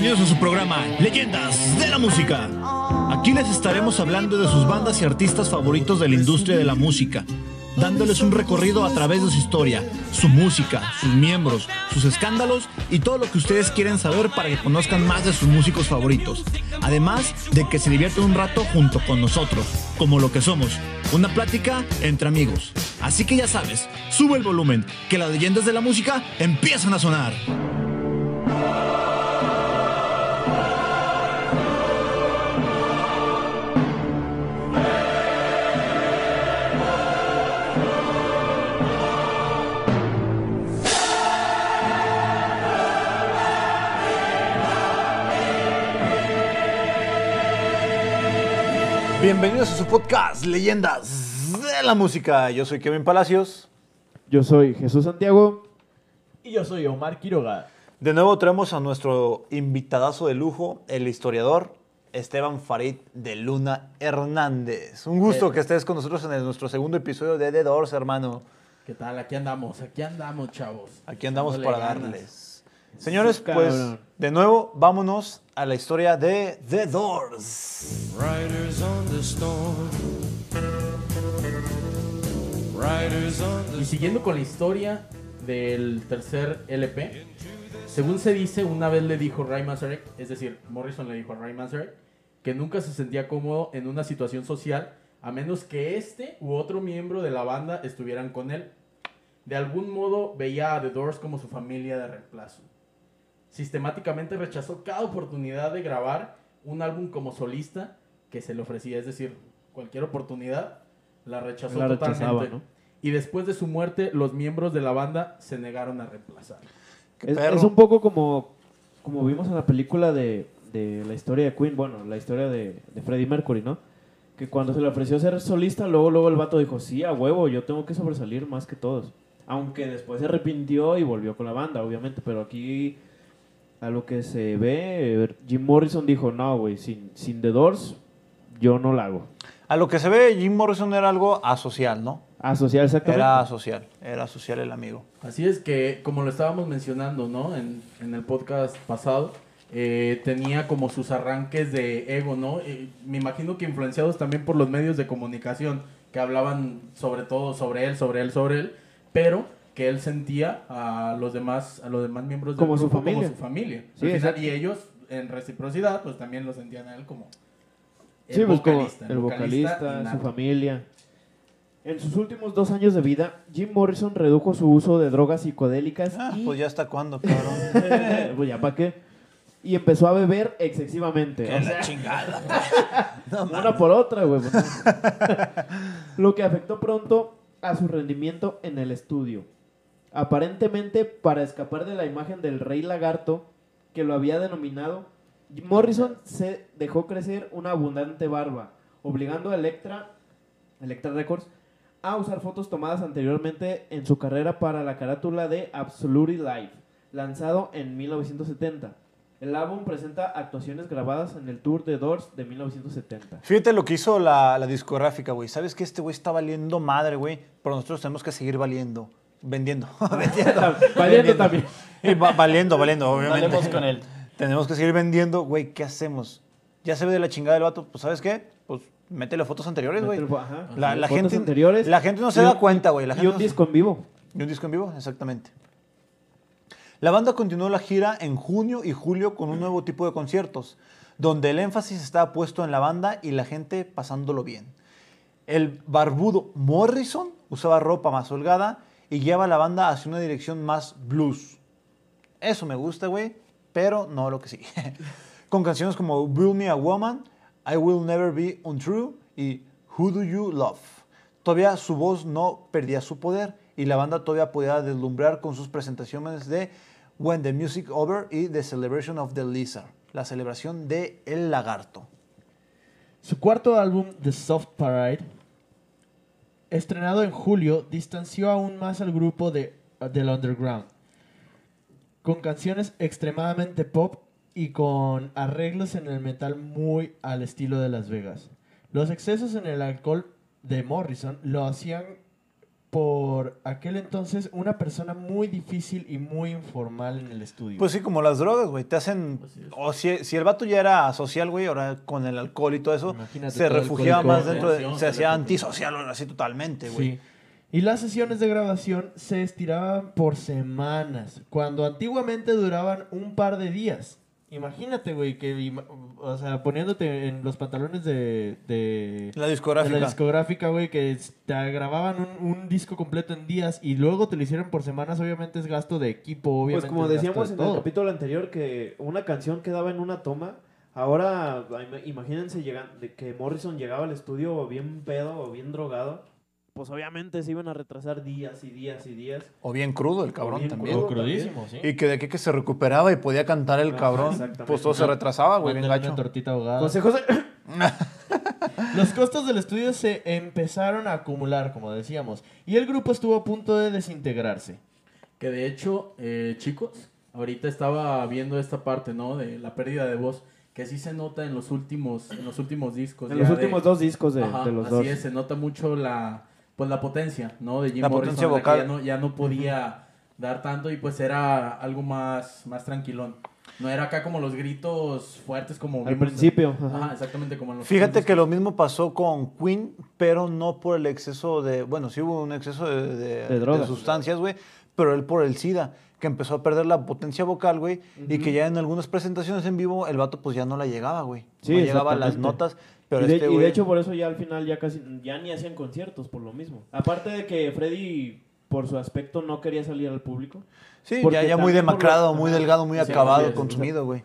Bienvenidos a su programa Leyendas de la Música. Aquí les estaremos hablando de sus bandas y artistas favoritos de la industria de la música, dándoles un recorrido a través de su historia, su música, sus miembros, sus escándalos y todo lo que ustedes quieren saber para que conozcan más de sus músicos favoritos. Además de que se diviertan un rato junto con nosotros, como lo que somos, una plática entre amigos. Así que ya sabes, sube el volumen, que las leyendas de la música empiezan a sonar. Bienvenidos a su podcast Leyendas de la Música. Yo soy Kevin Palacios. Yo soy Jesús Santiago. Y yo soy Omar Quiroga. De nuevo traemos a nuestro invitadazo de lujo, el historiador Esteban Farid de Luna Hernández. Un gusto Eh. que estés con nosotros en el- nuestro segundo episodio de The Doors, hermano. ¿Qué tal? Aquí andamos, aquí andamos, chavos. Aquí andamos Echándole para ganas. darles. Señores, Sí, pues de nuevo vámonos a la historia de The Doors. Riders on the storm. Riders on the Y siguiendo con la historia del tercer LP, según se dice, una vez le dijo Ray Manzarek, es decir, Morrison le dijo a Ray Manzarek, que nunca se sentía cómodo en una situación social a menos que este u otro miembro de la banda estuvieran con él. De algún modo veía a The Doors como su familia de reemplazo. Sistemáticamente rechazó cada oportunidad de grabar un álbum como solista que se le ofrecía, es decir, cualquier oportunidad la rechazó La totalmente. ¿no? Y después de su muerte, los miembros de la banda se negaron a reemplazar. Es, es un poco como, como vimos en la película de, de la historia de Queen, bueno, la historia de, de Freddie Mercury, ¿no? Que cuando se le ofreció ser solista, luego, luego el vato dijo, sí, a huevo, yo tengo que sobresalir más que todos. Aunque después se arrepintió y volvió con la banda, obviamente, pero aquí a lo que se ve, Jim Morrison dijo, no, güey, sin, sin The Doors, yo no la hago. A lo que se ve, Jim Morrison era algo asocial, ¿no? Asociar exactamente. Era social, era social el amigo. Así es que, como lo estábamos mencionando, ¿no? En, en el podcast pasado, eh, tenía como sus arranques de ego, ¿no? Y me imagino que influenciados también por los medios de comunicación que hablaban sobre todo sobre él, sobre él, sobre él, pero que él sentía a los demás, a los demás miembros del Como su grupo familia. como su familia. Sí, Al final, exacto. y ellos, en reciprocidad, pues también lo sentían a él como el Sí, pues como vocalista, el vocalista, innato. su familia. En sus últimos dos años de vida, Jim Morrison redujo su uso de drogas psicodélicas Ah, y... pues ya hasta cuándo, cabrón. Pues ya, ¿para qué? Y empezó a beber excesivamente. Que O la sea, chingada. una por otra, güey. pues. Lo que afectó pronto a su rendimiento en el estudio. Aparentemente, para escapar de la imagen del rey lagarto, que lo había denominado, Morrison se dejó crecer una abundante barba, obligando a Electra, Electra Records a usar fotos tomadas anteriormente en su carrera para la carátula de Absolutely Live, lanzado en 1970. El álbum presenta actuaciones grabadas en el tour de Doors de 1970. Fíjate lo que hizo la, la discográfica, güey. ¿Sabes que este güey está valiendo madre, güey? Pero nosotros tenemos que seguir valiendo. Vendiendo. vendiendo. Valiendo también. Y va- valiendo, valiendo, obviamente. Valemos con él. Tenemos que seguir vendiendo, güey. ¿Qué hacemos? Ya se ve de la chingada del vato. Pues, ¿sabes qué? Pues métele fotos anteriores, güey. La, la Fotos gente, anteriores. la gente no se da cuenta, güey. La Y un no se- disco en vivo. ¿Y un disco en vivo? Exactamente. La banda continuó la gira en junio y julio con un nuevo tipo de conciertos, donde el énfasis estaba puesto en la banda y la gente pasándolo bien. El barbudo Morrison usaba ropa más holgada y guiaba a la banda hacia una dirección más blues. Eso me gusta, güey, pero no lo que sigue. Con canciones como Build Me a Woman, I Will Never Be Untrue y Who Do You Love. Todavía su voz no perdía su poder y la banda todavía podía deslumbrar con sus presentaciones de When the Music Over y The Celebration of the Lizard, la celebración de El Lagarto. Su cuarto álbum, The Soft Parade, estrenado en julio, distanció aún más al grupo de, del underground, con canciones extremadamente pop y con arreglos en el metal muy al estilo de Las Vegas. Los excesos en el alcohol de Morrison lo hacían por aquel entonces una persona muy difícil y muy informal en el estudio. Pues sí, como las drogas, güey. Te hacen. O si, si el vato ya era social, güey, ahora con el alcohol y todo eso, Imagínate se todo refugiaba más dentro de. Se hacía antisocial, o así totalmente, güey. Sí. Y las sesiones de grabación se estiraban por semanas, cuando antiguamente duraban un par de días. Imagínate, güey, que, o sea, poniéndote en los pantalones de, de, La de discográfica. la discográfica, güey, que te grababan un, un disco completo en días y luego te lo hicieron por semanas, obviamente es gasto de equipo, obviamente Pues como decíamos de en el capítulo anterior que una canción quedaba en una toma, ahora im- imagínense llegan, de que Morrison llegaba al estudio bien pedo o bien drogado, pues obviamente se iban a retrasar días y días y días. O bien crudo el cabrón bien también. O crudo. crudísimo, sí. Y que de aquí que se recuperaba y podía cantar el cabrón, exactamente. pues todo se retrasaba, güey, bien gacho. tortita ahogada. Los costos del estudio se empezaron a acumular, como decíamos, y el grupo estuvo a punto de desintegrarse. Que de hecho, eh, chicos, ahorita estaba viendo esta parte, ¿no? De la pérdida de voz, que sí se nota en los últimos, en los últimos discos. en los de- últimos dos discos de, Ajá, de los así dos. es, se nota mucho la, pues la potencia, ¿no? De Jim La Morrison, potencia en la que vocal. Ya no, ya no podía dar tanto y pues era algo más, más tranquilón. No era acá como los gritos fuertes como Al principio, ajá. Ajá, exactamente como en los Fíjate que lo mismo pasó con Queen, pero no por el exceso de. Bueno, sí hubo un exceso de, de- De drogas. sustancias, güey, pero él por el SIDA, que empezó a perder la potencia vocal, güey, y que ya en algunas presentaciones en vivo el vato pues ya no la llegaba, güey. Sí, no llegaba a las notas, pero y, de, este y de güey. hecho por eso ya al final ya casi ya ni hacían conciertos por lo mismo. Aparte de que Freddy por su aspecto no quería salir al público. Sí, ya, ya muy demacrado, lo- muy delgado, muy Sí, acabado, consumido, güey.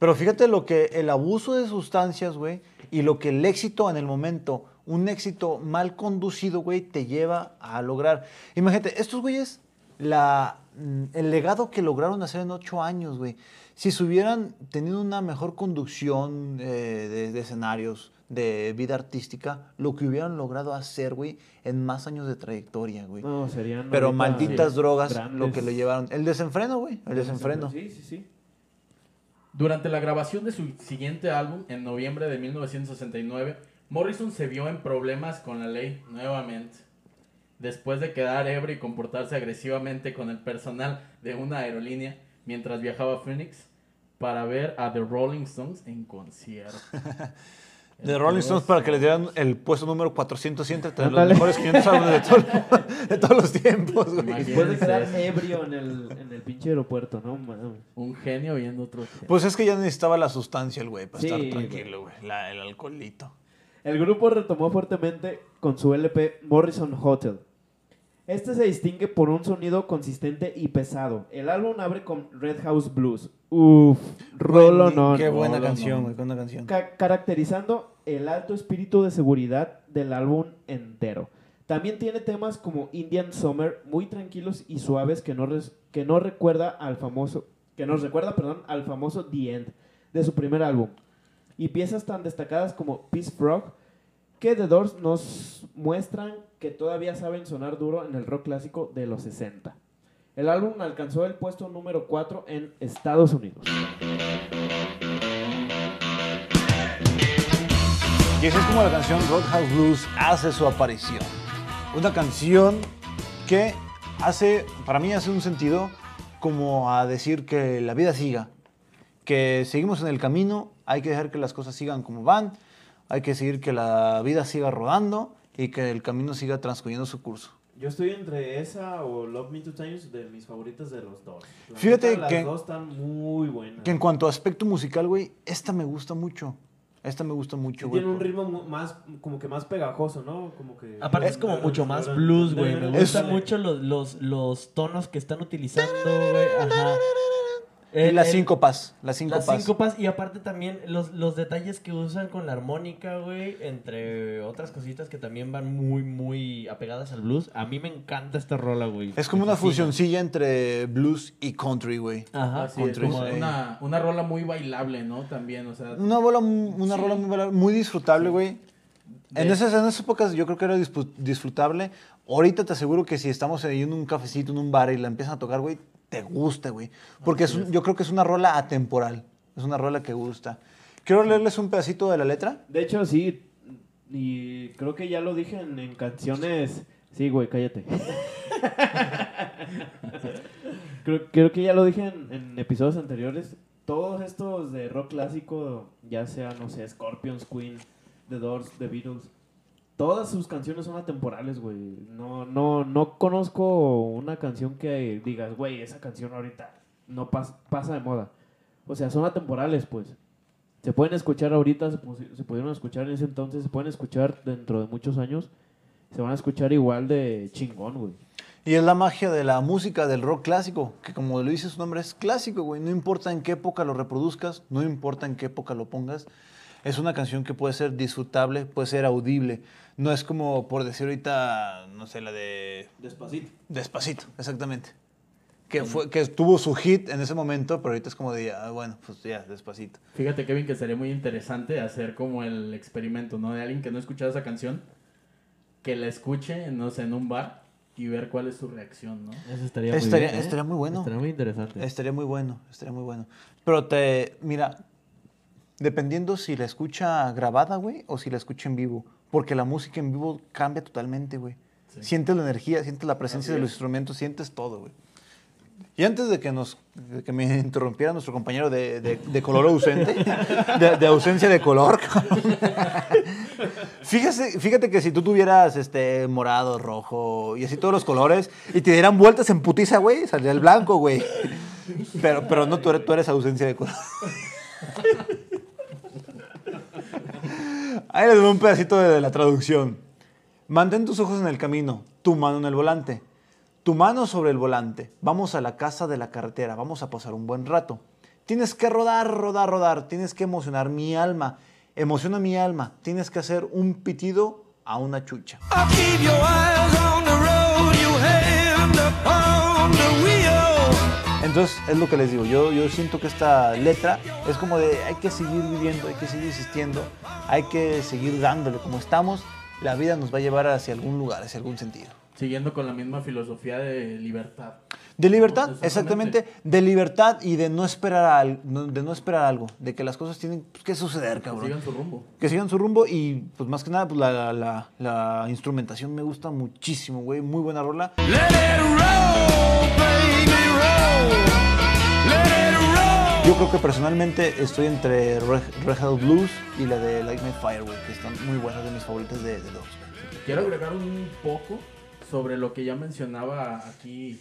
Pero fíjate lo que el abuso de sustancias, güey, y lo que el éxito en el momento, un éxito mal conducido, güey, te lleva a lograr. Imagínate, estos güeyes, la, el legado que lograron hacer en ocho años, güey, si se hubieran tenido una mejor conducción eh, de, de escenarios, de vida artística, lo que hubieran logrado hacer, güey, en más años de trayectoria, güey. No, serían Pero malditas drogas grandes. lo que le llevaron. El desenfreno, güey. El desenfreno. Sí, sí, sí. Durante la grabación de su siguiente álbum, en noviembre de 1969, Morrison se vio en problemas con la ley nuevamente. Después de quedar ebrio y comportarse agresivamente con el personal de una aerolínea mientras viajaba a Phoenix para ver a The Rolling Stones en concierto. De Rolling Stones para que les dieran el puesto número 400 entre los mejores 500 álbumes de, todo- de todos los tiempos, güey. Después de quedar ebrio en el, en el pinche aeropuerto, ¿no? Un genio viendo otro genio. Pues es que ya necesitaba la sustancia el güey para Sí, estar tranquilo, güey. La- El alcoholito. El grupo retomó fuertemente con su LP Morrison Hotel. Este se distingue por un sonido consistente y pesado. El álbum abre con Red House Blues. Uf, rolo no. Qué buena canción, güey. Qué buena canción. Ca- caracterizando el alto espíritu de seguridad del álbum entero. También tiene temas como Indian Summer, muy tranquilos y suaves que no, que no recuerda al famoso, que nos recuerda, perdón, al famoso The End de su primer álbum. Y piezas tan destacadas como Peace Frog que The Doors nos muestran que todavía saben sonar duro en el rock clásico de los 60. El álbum alcanzó el puesto número 4 en Estados Unidos. Y esa es como la canción Roadhouse Blues hace su aparición. Una canción que hace, para mí hace un sentido como a decir que la vida siga, que seguimos en el camino, hay que dejar que las cosas sigan como van, hay que seguir que la vida siga rodando y que el camino siga transcurriendo su curso. Yo estoy entre esa o Love Me Two Times de mis favoritas de los dos. La Fíjate neta, las que- dos están muy buenas. Que en cuanto a aspecto musical, güey, esta me gusta mucho. Esta me gusta Sí mucho, güey. tiene un ritmo más, como que más pegajoso, ¿no? Como que... Aparte es como mucho más blues, güey. Me gustan mucho los, los, los tonos que están utilizando, güey. Ajá. Y El- las el- síncopas, las Las síncopas. síncopas y aparte también los, los detalles que usan con la armónica, güey, entre otras cositas que también van muy, muy apegadas al blues. A mí me encanta esta rola, güey. Es como una fusioncilla entre blues y country, güey. Ajá, Así es, como sí. una, una rola muy bailable, ¿no? También, o sea, Una, bola, una Sí. rola muy, bailable, muy disfrutable, güey. En, esas, en esas épocas yo creo que era disfrutable. Ahorita te aseguro que si estamos ahí en un cafecito, en un bar y la empiezan a tocar, güey, te gusta, güey. Porque es un- yo creo que es una rola atemporal. Es una rola que gusta. Quiero leerles un pedacito de la letra. De hecho, sí. Y creo que ya lo dije en, en canciones Sí, güey, cállate. creo, creo que ya lo dije en, en episodios anteriores. Todos estos de rock clásico, ya sea, no sé, Scorpions, Queen, The Doors, The Beatles, todas sus canciones son atemporales, güey. No, no, no conozco una canción que digas, güey, esa canción ahorita no pas- pasa de moda. O sea, son atemporales, pues. Se pueden escuchar ahorita, se, se pudieron escuchar en ese entonces, se pueden escuchar dentro de muchos años. Se van a escuchar igual de chingón, güey. Y es la magia de la música del rock clásico, que como lo dice su nombre, es clásico, güey. No importa en qué época lo reproduzcas, no importa en qué época lo pongas. Es una canción que puede ser disfrutable, puede ser audible. No es como, por decir ahorita, no sé, la de Despacito. Despacito, exactamente. Que, fue, que tuvo su hit en ese momento, pero ahorita es como de, ah, bueno, pues ya, despacito. Fíjate, Kevin, que sería muy interesante hacer como el experimento, ¿no? De alguien que no ha escuchado esa canción, que la escuche, no sé, en un bar y ver cuál es su reacción, ¿no? Eso estaría muy bien, ¿eh? estaría muy bueno. Estaría muy interesante. Estaría muy bueno, estaría muy bueno. Pero te, mira, dependiendo si la escucha grabada, güey, o si la escucha en vivo. Porque la música en vivo cambia totalmente, güey. Sí. Sientes la energía, sientes la presencia de los instrumentos, sientes todo, güey. Y antes de que nos de que me interrumpiera nuestro compañero de, de- de color ausente, de, de ausencia de color, fíjate, fíjate que si tú tuvieras este morado, rojo y así todos los colores y te dieran vueltas en putiza, güey, saldría el blanco, güey. Pero, pero no, tú eres, tú eres ausencia de color. Ahí les doy un pedacito de la traducción. Mantén tus ojos en el camino, tu mano en el volante. Tu mano sobre el volante. Vamos a la casa de la carretera, vamos a pasar un buen rato. Tienes que rodar, rodar, rodar. Tienes que emocionar mi alma. Emociona mi alma. Tienes que hacer un pitido a una chucha. Entonces, es lo que les digo. Yo, yo siento que esta letra es como de hay que seguir viviendo, hay que seguir existiendo, hay que seguir dándole. Como estamos, la vida nos va a llevar hacia algún lugar, hacia algún sentido. Siguiendo con la misma filosofía de libertad. De libertad, No, exactamente. De libertad y de no esperar al- de no esperar algo, de que las cosas tienen pues, que suceder, Que cabrón. sigan su rumbo. Que sigan su rumbo y pues más que nada pues, la, la- la instrumentación me gusta muchísimo, güey. Muy buena rola. Let it roll, baby, Yo creo que personalmente estoy entre Red, Red Hot Blues y la de Light My que están muy buenas de mis favoritas de, de dos. Quiero agregar un poco sobre lo que ya mencionaba aquí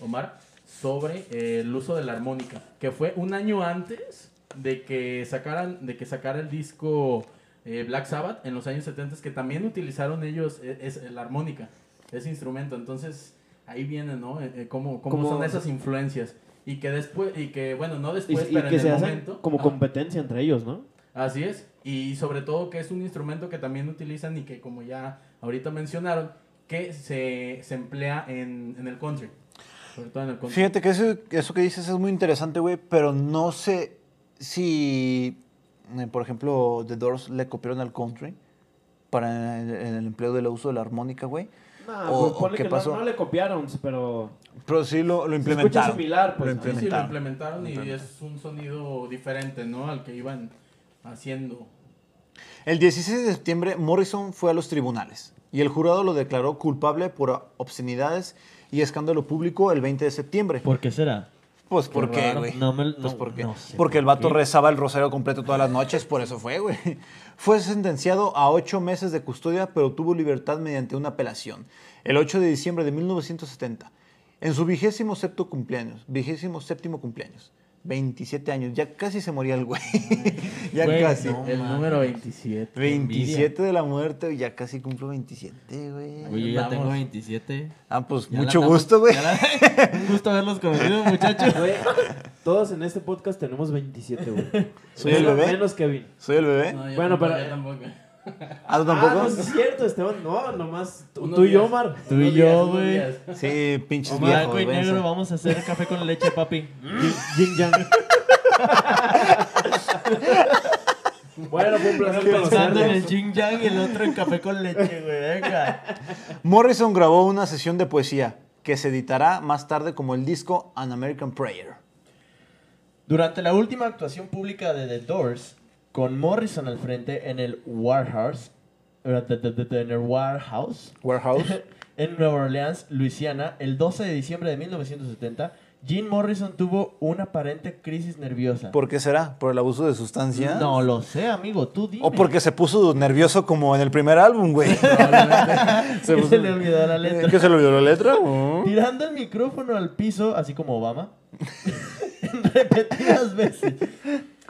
Omar, sobre eh, el uso de la armónica, que fue un año antes de que sacaran, de que sacara el disco eh, Black Sabbath en los años 70 que también utilizaron ellos eh, es, la armónica, ese instrumento. Entonces ahí viene, ¿no? Eh, eh, cómo, cómo Como- son esas influencias y que después y que bueno no Y, después y pero que en se el hacen momento como Ajá. competencia entre ellos, ¿no? Así es. Y sobre todo que es un instrumento que también utilizan y que como ya ahorita mencionaron, que se, se emplea en, en el country. Sobre todo en el country. Fíjate que eso, eso que dices es muy interesante, güey, pero no sé si, eh, por ejemplo, The Doors le copiaron al country para el, el empleo del uso de la armónica, güey. No, O- pues, o ponle qué que pasó. No, no le copiaron, pero Pero sí lo, lo implementaron. similar, pues. Lo Sí, sí, lo implementaron. implementaron y Implementaron. es un sonido diferente, ¿no? Al que iban haciendo. El 16 de septiembre, Morrison fue a los tribunales y el jurado lo declaró culpable por obscenidades y escándalo público el 20 de septiembre. ¿Por qué será? Pues, ¿por qué, güey? No me- Pues, no- ¿por qué? no sé Porque el vato qué. rezaba el rosario completo todas las noches, por eso fue, güey. Fue sentenciado a ocho meses de custodia, pero tuvo libertad mediante una apelación. El 8 de diciembre de 1970, en su vigésimo séptimo cumpleaños, vigésimo séptimo cumpleaños, 27 años, ya casi se moría el güey. ya Güey, casi. no. el man. número 27. 27 de la muerte, ya casi cumplo 27, güey. Güey, yo ya tengo 27. Ah, pues Ya mucho gusto, güey. la- Un gusto haberlos conocido, muchachos. Güey, todos en este podcast tenemos 27, güey. ¿Soy el bebé? Menos Kevin. Soy el bebé. No, yo Bueno, tampoco, tampoco. ¿Ah, tú Ah, tampoco? no, sí es cierto, Esteban. No, nomás tú, y yo. Omar. Tú y yo, güey. Sí, pinches Blanco viejos. y véanse. negro, vamos a hacer café con leche, papi. Jin Yang. bueno, fue un placer Pensando en el. Jing Yang y el otro en café con leche, güey. Venga. Morrison grabó una sesión de poesía que se editará más tarde como el disco An American Prayer. Durante la última actuación pública de The Doors, con Morrison al frente en el Warehouse, eh, en el Warehouse, Warehouse. en Nueva Orleans, Luisiana, el 12 de diciembre de 1970, Jim Morrison tuvo una aparente crisis nerviosa. ¿Por qué será? ¿Por el abuso de sustancias? No lo sé, amigo, tú dime. O porque se puso nervioso como en el primer álbum, güey. se puso- se le olvidó la letra. ¿Que se le olvidó la letra? Oh. Tirando el micrófono al piso, así como Obama, repetidas veces.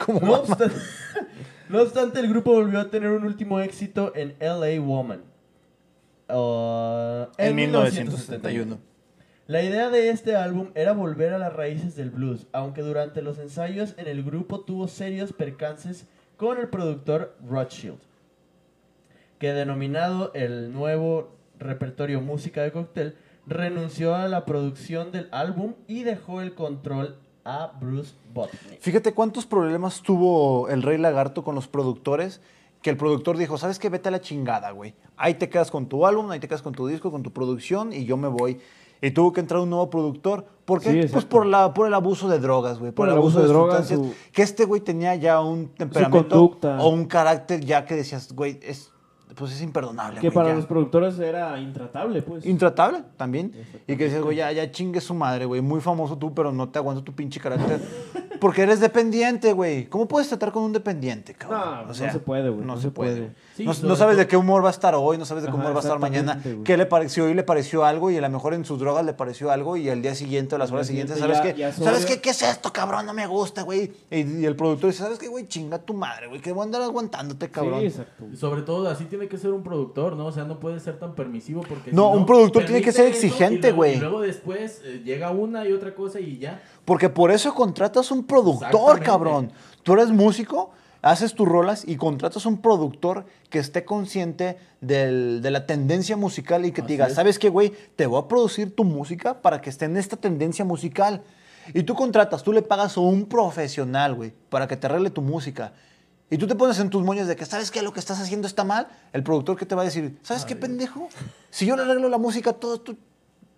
Como No obstante, no obstante, el grupo volvió a tener un último éxito en LA Woman. Uh, En 1971. La idea de este álbum era volver a las raíces del blues, aunque durante los ensayos en el grupo tuvo serios percances con el productor Rothschild, que denominado el nuevo repertorio música de cóctel, renunció a la producción del álbum y dejó el control a Bruce Botnick. Fíjate cuántos problemas tuvo el Rey Lagarto con los productores. Que el productor dijo, ¿sabes qué? Vete a la chingada, güey. Ahí te quedas con tu álbum, ahí te quedas con tu disco, con tu producción y yo me voy. Y tuvo que entrar un nuevo productor. ¿Por qué? Sí, pues por, la, por el abuso de drogas, güey. Por, el abuso, de, drogas, sustancias. su- Que este güey tenía ya un temperamento conducta. o un carácter ya que decías, güey, es, pues es imperdonable. Que güey, para ya. los productores era intratable, pues. Intratable también. Y que decías, güey, ya, ya chingue su madre, güey. Muy famoso tú, pero no te aguanto tu pinche carácter. Porque eres dependiente, güey. ¿Cómo puedes tratar con un dependiente, cabrón? No, no se puede, güey, No, no se puede. puede. güey. Sí, no, sabes de qué humor va a estar hoy, no sabes de qué Ajá, humor va a estar mañana. güey. ¿Qué le pareció? Hoy le pareció algo y a lo mejor en sus drogas le pareció algo y al día siguiente o las horas siguientes, siguiente ¿sabes ya- qué? ya ¿Sabes qué? ¿Qué es esto, cabrón? No me gusta, güey. Y, y el productor dice, ¿sabes qué, güey? Chinga tu madre, güey. Que voy a andar aguantándote, cabrón. Sí, exacto. Y sobre todo, así tiene que ser un productor, ¿no? O sea, no puede ser tan permisivo porque... si No, un productor tiene que ser exigente, güey. Y luego después eh, llega una y otra cosa y ya. Porque por eso contratas un productor, cabrón. Tú eres músico, haces tus rolas y contratas un productor que esté consciente del- de la tendencia musical y que te diga, es. ¿sabes qué, güey? Te voy a producir tu música para que esté en esta tendencia musical. Y tú contratas, tú le pagas a un profesional, güey, para que te arregle tu música. Y tú te pones en tus moños de que, ¿sabes qué? Lo que estás haciendo está mal. El productor que te va a decir, ¿sabes qué, pendejo? Si yo le arreglo la música, todo tú...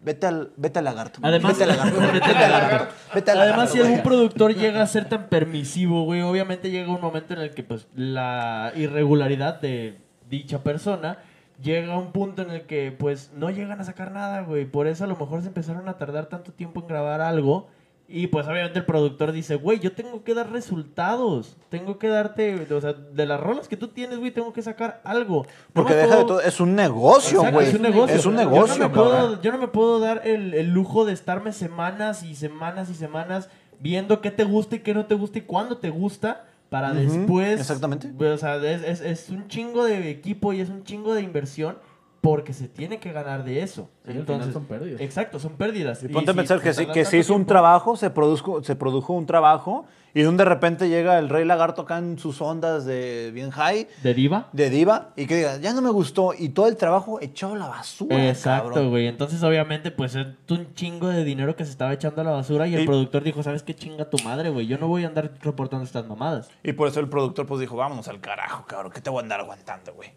Vete al, vete al lagarto. Además- vete al lagarto. Vete al lagarto. Vete al Además, lagarto, si algún güey. productor llega a ser tan permisivo, güey, obviamente llega un momento en el que, pues, la irregularidad de dicha persona llega a un punto en el que, pues, no llegan a sacar nada, güey. Por eso a lo mejor se empezaron a tardar tanto tiempo en grabar algo. Y pues obviamente el productor dice, güey, yo tengo que dar resultados. Tengo que darte, o sea, de las rolas que tú tienes, güey, tengo que sacar algo. No Porque deja de todo, es un negocio, Exacto, güey. Es un negocio. Es un Yo no negocio, me puedo, yo no me puedo dar el, el lujo de estarme semanas y semanas y semanas viendo qué te gusta y qué no te gusta y cuándo te gusta para después. exactamente. O sea, es, es- es un chingo de equipo y es un chingo de inversión porque se tiene que ganar de eso. Sí, Entonces, son pérdidas. Exacto, son pérdidas. Y ponte a pensar que, sí, tardas que se hizo un trabajo, se produjo, se produjo un trabajo, y de un de repente llega el Rey Lagarto acá en sus ondas de bien high, ¿Deriva? de diva, y que diga, ya no me gustó, y todo el trabajo echado a la basura, Exacto, cabrón. güey. Entonces, obviamente, pues es un chingo de dinero que se estaba echando a la basura y el productor dijo, ¿sabes qué chinga tu madre, güey? Yo no voy a andar reportando estas mamadas. Y por eso el productor pues dijo, vámonos al carajo, cabrón, que te voy a andar aguantando, güey.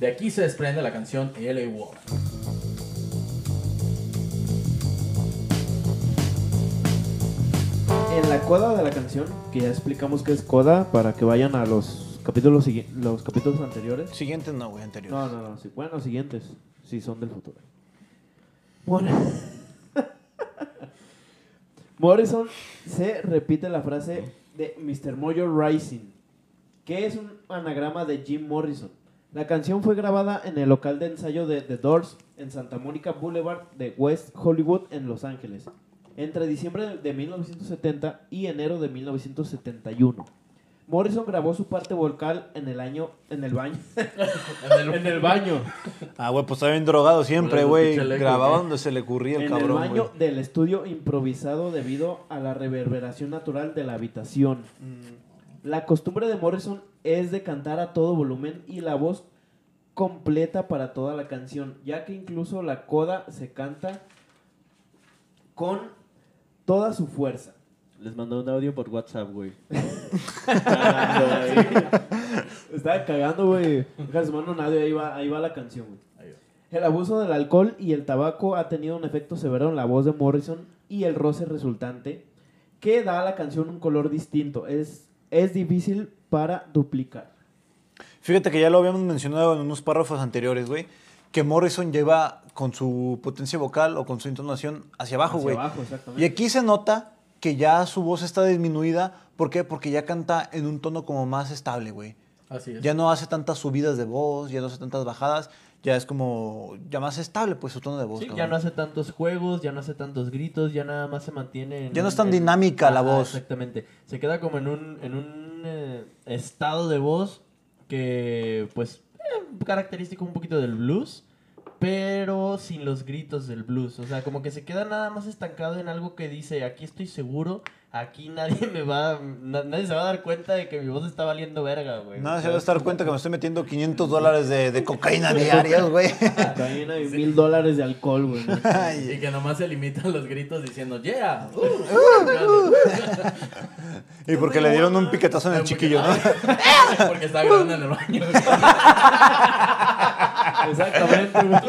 De aquí se desprende la canción LA War. En la coda de la canción, que ya explicamos que es coda para que vayan a los capítulos sigui- los capítulos anteriores. Siguiente no, güey, anterior. No, no, no. sí, bueno, los siguientes. Sí, son del futuro. Bueno. Morrison se repite la frase de Mr. Mojo Rising, que es un anagrama de Jim Morrison. La canción fue grabada en el local de ensayo de The Doors en Santa Monica Boulevard de West Hollywood en Los Ángeles, entre diciembre de 1970 y enero de 1971. Morrison grabó su parte vocal en el año en el baño. en el baño. Ah, güey, pues estaba bien drogado siempre, güey. Grababa donde se le ocurría el en cabrón, el baño güey. del estudio improvisado debido a la reverberación natural de la habitación. La costumbre de Morrison es de cantar a todo volumen y la voz completa para toda la canción, ya que incluso la coda se canta con toda su fuerza. Les mandó un audio por WhatsApp, güey. Estaba cagando, güey. Les mando un audio, ahí va, ahí va la canción, güey. El abuso del alcohol y el tabaco ha tenido un efecto severo en la voz de Morrison y el roce resultante que da a la canción un color distinto. Es, es difícil para duplicar. Fíjate que ya lo habíamos mencionado en unos párrafos anteriores, güey. que Morrison lleva con su potencia vocal o con su entonación hacia abajo, Hacia güey. abajo, exactamente. Y aquí se nota que ya su voz está disminuida. ¿Por qué? Porque ya canta en un tono como más estable, güey. Así es. Ya no hace tantas subidas de voz, ya no hace tantas bajadas. Ya es como, ya más estable, pues, su tono de voz. Sí, ya no hace tantos juegos, ya no hace tantos gritos, ya nada más se mantiene en Ya no es tan en- dinámica la Ajá, voz. Exactamente. Se queda como en un, en un eh, estado de voz que, pues, eh, característico un poquito del blues, pero sin los gritos del blues. O sea, como que se queda nada más estancado en algo que dice, aquí estoy seguro, aquí nadie me va, na- nadie se va a dar cuenta de que mi voz está valiendo verga, güey. Nada, se va a dar cuenta que me estoy metiendo 500 dólares de, de cocaína diarias, güey. Cocaína y mil dólares de alcohol, güey. ¿no? Y que nomás se limitan los gritos diciendo, yeah. uh". y porque le dieron un piquetazo en el chiquillo, ¿no? Porque está grabando en el baño. Exactamente, güey.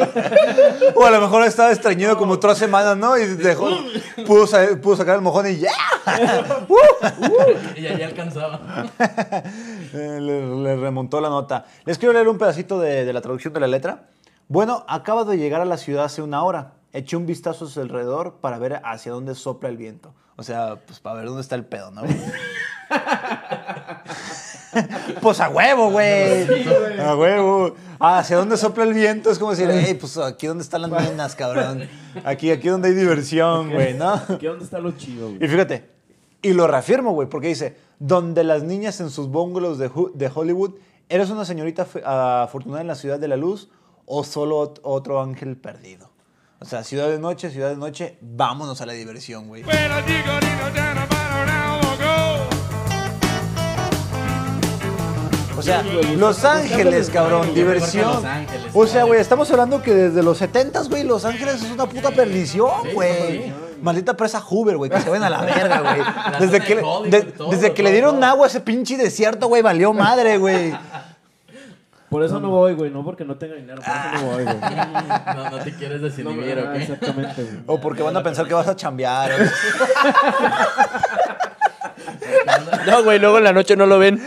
O a lo mejor estaba estreñido como otras semanas, ¿no? Y dejó, pudo, pudo sacar el mojón y ya. y ahí alcanzaba. Eh, le, le remontó la nota. Les quiero leer un pedacito de, de la traducción de la letra. Bueno, acabo de llegar a la ciudad hace una hora. Eché un vistazo a su alrededor para ver hacia dónde sopla el viento. O sea, pues para ver dónde está el pedo, ¿no? pues a huevo, güey. a huevo. Ah, hacia dónde sopla el viento es como decir, hey, pues aquí donde están las minas, cabrón. Aquí, aquí donde hay diversión, güey, ¿no? Aquí dónde está lo chido, güey. Y fíjate, y lo reafirmo, güey, porque dice, donde las niñas en sus bungalows de, de Hollywood, ¿eres una señorita afortunada en la ciudad de la luz o solo ot- otro ángel perdido? O sea, ciudad de noche, ciudad de noche, vámonos a la diversión, güey. O sea, Los Ángeles, cabrón, diversión. O sea, güey, estamos hablando que desde los 70s, güey, Los Ángeles es una puta perdición, güey. Maldita presa Hoover, güey, que se ven a la verga, güey. Desde que, de- todo, desde que le dieron todo. agua a ese pinche desierto, güey, valió madre, güey. Por eso no voy, güey. No porque no tenga dinero. Por eso no voy, güey. No, no te quieres No, desinhibir, ah, ¿ok? Exactamente, güey. O porque van a pensar que vas a chambear. güey. No, güey, luego en la noche no lo ven.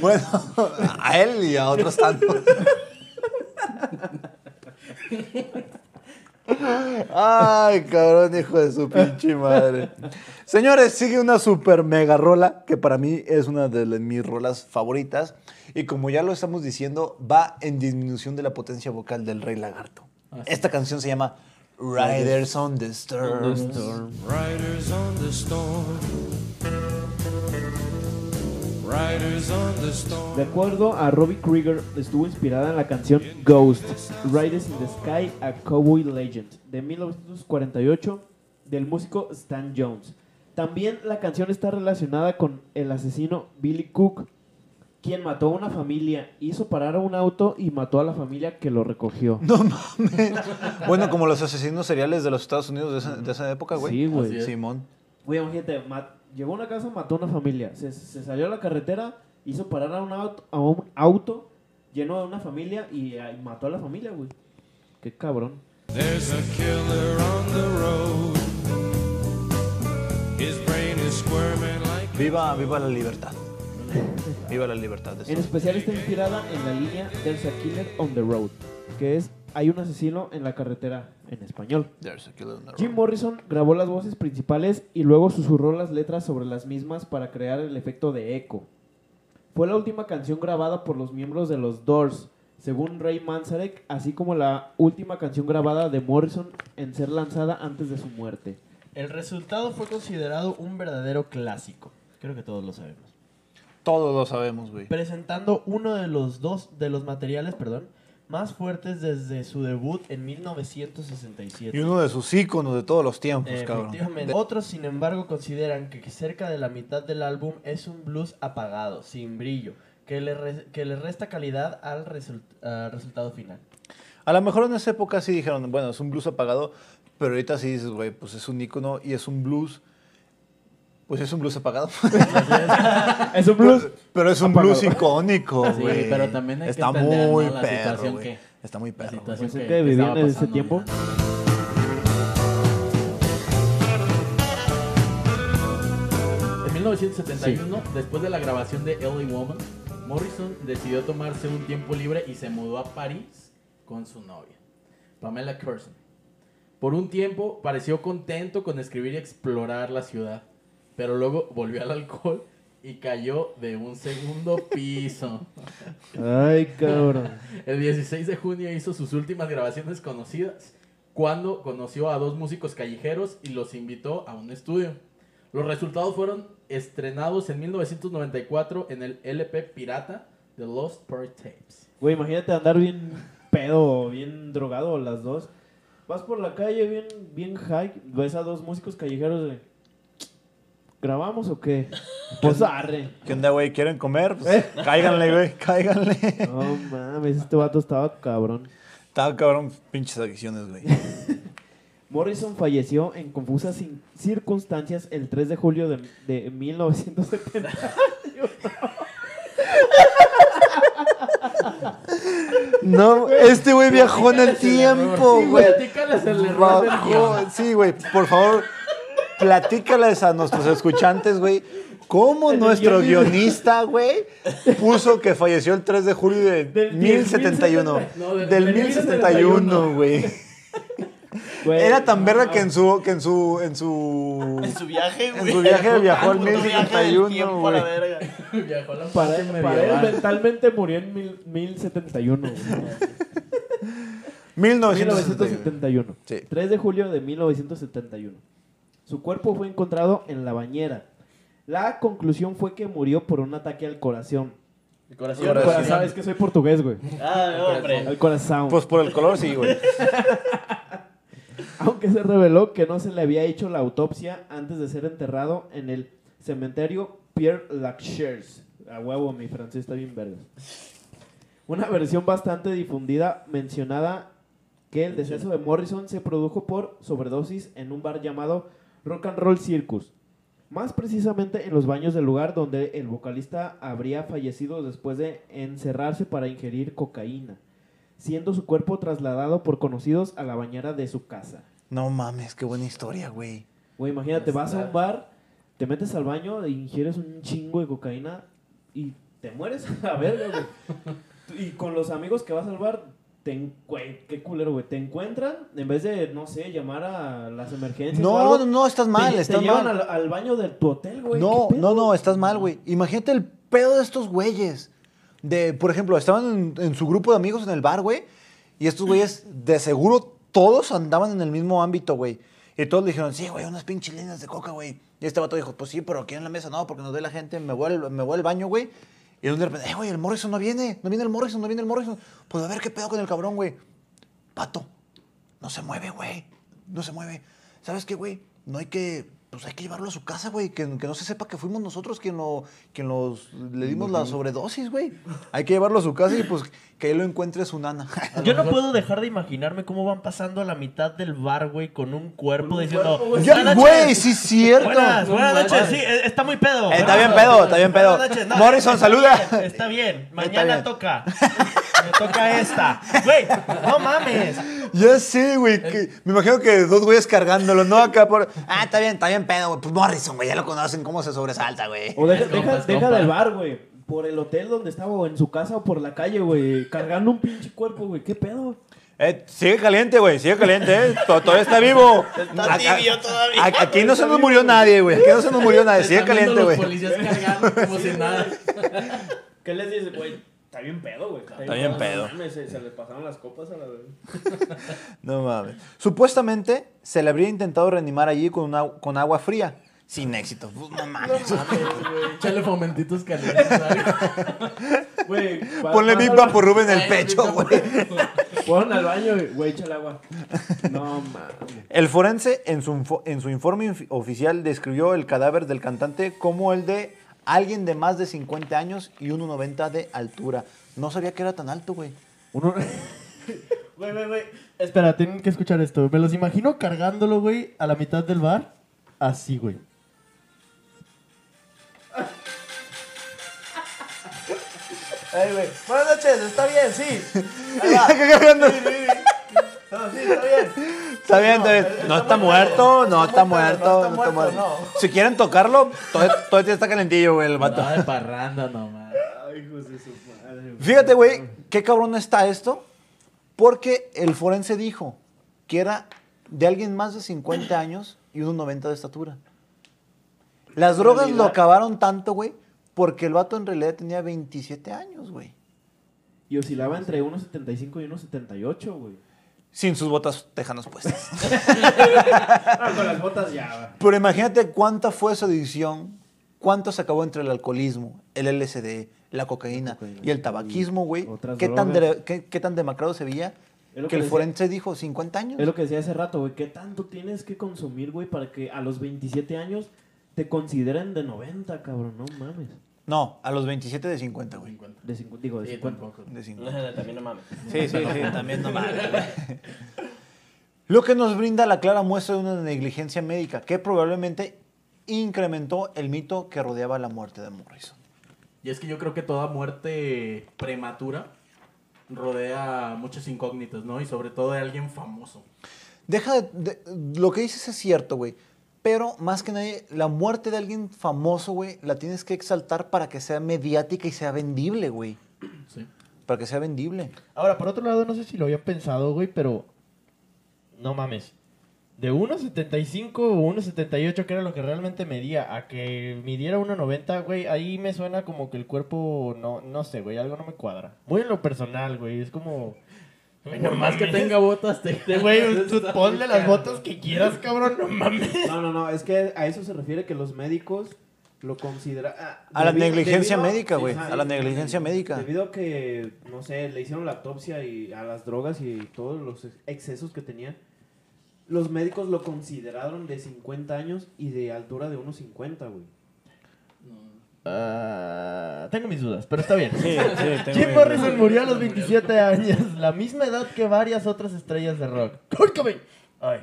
Bueno, a él y a otros tantos. Ay, cabrón, hijo de su pinche madre. Señores, sigue una super mega rola que para mí es una de mis rolas favoritas. Y como ya lo estamos diciendo, va en disminución de la potencia vocal del Rey Lagarto. Esta canción se llama Riders on the Storm. Riders on the storm. Riders on the storm. De acuerdo a Robbie Krieger, estuvo inspirada en la canción Ghost, Riders in the Sky, a Cowboy Legend, de 1948, del músico Stan Jones. También la canción está relacionada con el asesino Billy Cook, quien mató a una familia, hizo parar a un auto y mató a la familia que lo recogió. No mames. Bueno, como los asesinos seriales de los Estados Unidos de esa, de esa época, güey. Sí, güey. Simón. Güey, imagínate, ma- llegó a una casa, mató a una familia, se, se salió a la carretera, hizo parar a un auto, a un auto lleno de una familia y, eh, y mató a la familia, güey. Qué cabrón. There's a killer on the road. His brain is squirming like. Viva, viva la libertad. Viva la libertad. de En especial está inspirada en la línea There's a Killer on the Road, que es Hay un asesino en la carretera en español. Jim. Morrison grabó las voces principales y luego susurró las letras sobre las mismas para crear el efecto de eco. Fue la última canción grabada por los miembros de los Doors, según Ray Manzarek, así como la última canción grabada de Morrison en ser lanzada antes de su muerte. El resultado fue considerado un verdadero clásico. Creo que todos lo sabemos. Todos lo sabemos, güey. Presentando uno de los dos de los materiales, perdón, más fuertes desde su debut en 1967. Y uno de sus íconos de todos los tiempos, cabrón. Otros, sin embargo, consideran que cerca de la mitad del álbum es un blues apagado, sin brillo, que le, re- que le resta calidad al result- resultado final. A lo mejor en esa época sí dijeron, bueno, es un blues apagado, pero ahorita sí dices, güey, pues es un ícono y es un blues. Pues es un blues apagado. Es un blues. pero es un Apagado. blues icónico, Sí, güey. pero también hay que Está entender, muy ¿no? la perro, situación güey. que- Está muy La perro. situación Pues es que, que vivían en ese tiempo. ya. En 1971, después de la grabación de LA Woman, Morrison decidió tomarse un tiempo libre y se mudó a París con su novia, Pamela Curson. Por un tiempo pareció contento con escribir y explorar la ciudad, pero luego volvió al alcohol y cayó de un segundo piso. Ay, cabrón. El 16 de junio hizo sus últimas grabaciones conocidas, cuando conoció a dos músicos callejeros y los invitó a un estudio. Los resultados fueron estrenados en 1994 en el LP pirata The Lost Part Tapes. Güey, imagínate andar bien pedo bien drogado las dos. Vas por la calle bien, bien high, ves a dos músicos callejeros de... ¿Grabamos o qué? Pues arre. ¿Qué onda, güey? ¿Quieren comer? Pues, cáiganle, güey, cáiganle. No mames, este vato estaba cabrón. Estaba cabrón, pinches adicciones, güey. Morrison falleció en confusas circunstancias el 3 de julio de, de 1970. No, este güey viajó en el tiempo, Sí, güey. Sí, güey, por favor, platícales a nuestros escuchantes, güey, cómo En el nuestro guion. guionista, güey, puso que falleció el 3 de julio de Del 1071. No, del- Del del 1071, güey. Güey, Era tan verga no. que en su que en su en su En su viaje, en güey. su viaje viajó al Puto viaje del 1071, tiempo a la güey. verga. Viajó a la Para, parte para él mentalmente murió en mil- 1071. güey. 1971. 1971. Sí. 3 de julio de 1971. Su cuerpo fue encontrado en la bañera. La conclusión fue que murió por un ataque al corazón. El corazón. Es que soy portugués, güey. Ah, hombre. Al corazón. Pues por el color sí, güey. Aunque se reveló que no se le había hecho la autopsia antes de ser enterrado en el cementerio Pierre Lachaise. A huevo, mi francés está bien vergas. Una versión bastante difundida mencionada que el deceso de Morrison se produjo por sobredosis en un bar llamado Rock and Roll Circus. Más precisamente en los baños del lugar donde el vocalista habría fallecido después de encerrarse para ingerir cocaína, siendo su cuerpo trasladado por conocidos a la bañera de su casa. No mames, qué buena historia, güey. Güey, imagínate, vas a un bar, te metes al baño, e ingieres un chingo de cocaína y te mueres a la verga, güey. Y con los amigos que vas al bar, te, güey, qué culero, güey. Te encuentran, en vez de, no sé, llamar a las emergencias. o No, algo, no, no, estás mal, te, estás llevan mal. Al, al baño de tu hotel, güey. No, no, no, estás mal, güey. Imagínate el pedo de estos güeyes. De, por ejemplo, estaban en, en su grupo de amigos en el bar, güey. Y estos güeyes, de seguro, todos andaban en el mismo ámbito, güey. Y todos le dijeron, sí, güey, unas pinches líneas de coca, güey. Y este vato dijo, pues sí, pero aquí en la mesa no, porque nos ve la gente, me voy al, me voy al baño, güey. Y de repente, eh, güey, el Morrison no viene, no viene el Morrison, no viene el Morrison. Pues a ver qué pedo con el cabrón, güey. Pato, no se mueve, güey. No se mueve. ¿Sabes qué, güey? No hay que. Pues hay que llevarlo a su casa, güey. Que, que no se sepa que fuimos nosotros quien, lo, quien los, le dimos la sobredosis, güey. Hay que llevarlo a su casa y pues que ahí lo encuentre su nana. Yo no puedo dejar de imaginarme cómo van pasando a la mitad del bar, güey, con un cuerpo diciendo. cuerpo, güey. Sí es cierto. Buenas, No buenas noches. Sí, eh, está muy pedo. Eh, está bien pedo, está bien pedo. Buenas noches. No, Morrison, saluda. Está bien. Mañana bien. toca. Toca esta. Güey, no mames. Ya sé, güey. que- Me imagino que dos güeyes cargándolo, ¿no? Acá por. Ah, está bien, está bien pedo, güey. Pues Morrison, güey, ya lo conocen cómo se sobresalta, güey. O deja, Es deja, es deja compa. del bar, güey. Por el hotel donde estaba, o en su casa, o por la calle, güey. Cargando un pinche cuerpo, güey. ¿Qué pedo? Eh, sigue caliente, güey, sigue caliente, ¿eh? To- Todavía está vivo. Está tibio todavía. a- Aquí no se nos murió nadie, güey. Aquí no se nos murió nadie. Sigue Están viendo caliente, los güey. policías cargando como si nada. ¿Qué les dices, güey? Está bien pedo, güey. Está bien pedo. No mames, Se, se les pasaron las copas a la vez. No mames. Supuestamente se le habría intentado reanimar allí con, una- con agua fría. Sin éxito. Pues, No mames. Échale fomentitos calientes. ¿sabes? Güey, Ponle Big ba- Vaporub en el pecho, güey. Fueron al baño, güey. Güey, échale agua. No mames. El forense en su, info- en su informe oficial describió el cadáver del cantante como el de alguien de más de 50 años y 1,90 de altura. No sabía que era tan alto, güey. Uno... Güey, güey, güey. Espera, tienen que escuchar esto. Me los imagino cargándolo, güey, a la mitad del bar. Así, güey. Ay, güey. Buenas noches, está bien, sí. Ahí va. No, sí, está bien. Está bien, está. No está muerto, no está muerto, no no está muerto. Si quieren tocarlo, todavía, todavía está calentillo, güey, el vato. Estaba de parranda nomás. Fíjate, güey, qué cabrón está esto. Porque el forense dijo que era de alguien más de 50 años y unos 90 de estatura. Las drogas lo acabaron tanto, güey, porque el vato en realidad tenía 27 años, güey. Y oscilaba entre 1.75 y 1.78, güey. Sin sus botas tejanos puestas. Con las botas ya, Pero imagínate cuánta fue su adicción, cuánto se acabó entre el alcoholismo, el LSD, la cocaína cocaína y el tabaquismo, güey. ¿Qué, qué, qué tan demacrado se veía que el decía- forense dijo 50 años. Es lo que decía hace rato, güey. ¿Qué tanto tienes que consumir, güey, para que a los 27 años te consideren de 90, cabrón? No mames. No, a los 27 de 50, güey. De cincu- digo, de Sí, 50. tampoco. De 50. También no mames. Sí, sí, sí, también no mames, güey. Lo que nos brinda la clara muestra de una negligencia médica que probablemente incrementó el mito que rodeaba la muerte de Morrison. Y es que yo creo que toda muerte prematura rodea muchas incógnitas, ¿no? Y sobre todo de alguien famoso. Deja de, de- lo que dices es cierto, güey. Pero más que nadie, la muerte de alguien famoso, güey, la tienes que exaltar para que sea mediática y sea vendible, güey. Sí. Para que sea vendible. Ahora, por otro lado, no sé si lo habían pensado, güey, pero. No mames. De 1.75 o 1.78, que era lo que realmente medía, a que midiera 1.90, güey, ahí me suena como que el cuerpo, no, no sé, güey, algo no me cuadra. Muy en lo personal, güey, es como... Güey, Por más que tenga botas, te... Este Güey, tú ponle las botas que quieras, cabrón, no mames. No, no, no. Es que a eso se refiere que los médicos lo consideran... ah, A la negligencia debido- médica, güey, a la negligencia médica. Debido a que, no sé, le hicieron la autopsia y a las drogas y todos los ex- excesos que tenía, los médicos lo consideraron de 50 años y de altura de 1.50, güey. Ah, tengo mis dudas, pero está bien. Sí, sí, Jim Morrison murió a los 27 años, la misma edad que varias otras estrellas de rock. Kurt Cobain. Ay.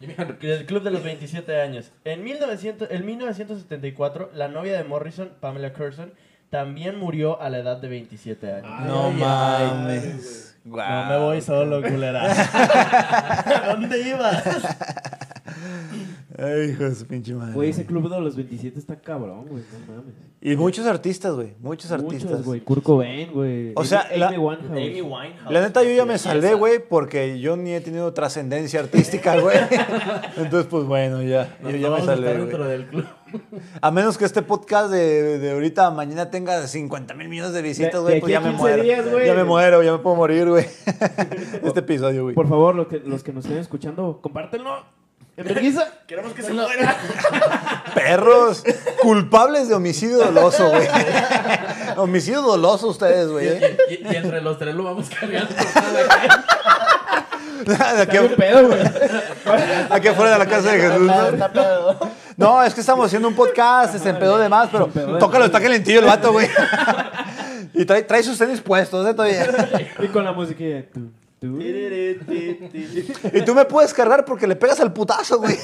El club de los 27 años. En, 1900, en 1974, la novia de Morrison, Pamela Curson, también murió a la edad de 27 años. No Ay, mames. No me voy solo, culera. ¿A dónde ibas? Ay, hijo de su pinche madre. Güey, ese club de los 27 está cabrón, güey. No mames. Y muchos artistas, güey. Muchos artistas. Muchos, güey. Kurt Cobain, güey. O sea, Amy- la- Amy Winehouse. Amy Winehouse. La neta, yo ya me salvé, güey, porque yo ni he tenido trascendencia artística, güey. Entonces, pues bueno, ya. Yo ya me salvé, dentro güey. del club. A menos que este podcast de, de ahorita a mañana tenga 50 mil millones de visitas, güey, pues ya me 15 muero. días, ya me muero, ya me puedo morir, güey. este episodio, güey. Por favor, lo que- los que nos estén escuchando, compártenlo. En vergüenza. Queremos que se muera. Perros culpables de homicidio doloso, güey. homicidio doloso ustedes, güey. ¿eh? y- y entre los tres lo vamos cargando Está bien pedo, güey. aquí afuera de la casa de Jesús. ¿no? No, es que estamos haciendo un podcast, se empedó de más, pero tócalo, está calentillo el vato, güey. Y trae, trae sus tenis puestos, ¿eh? Todavía. Y con la tú. Y tú me puedes cargar porque le pegas al putazo, güey.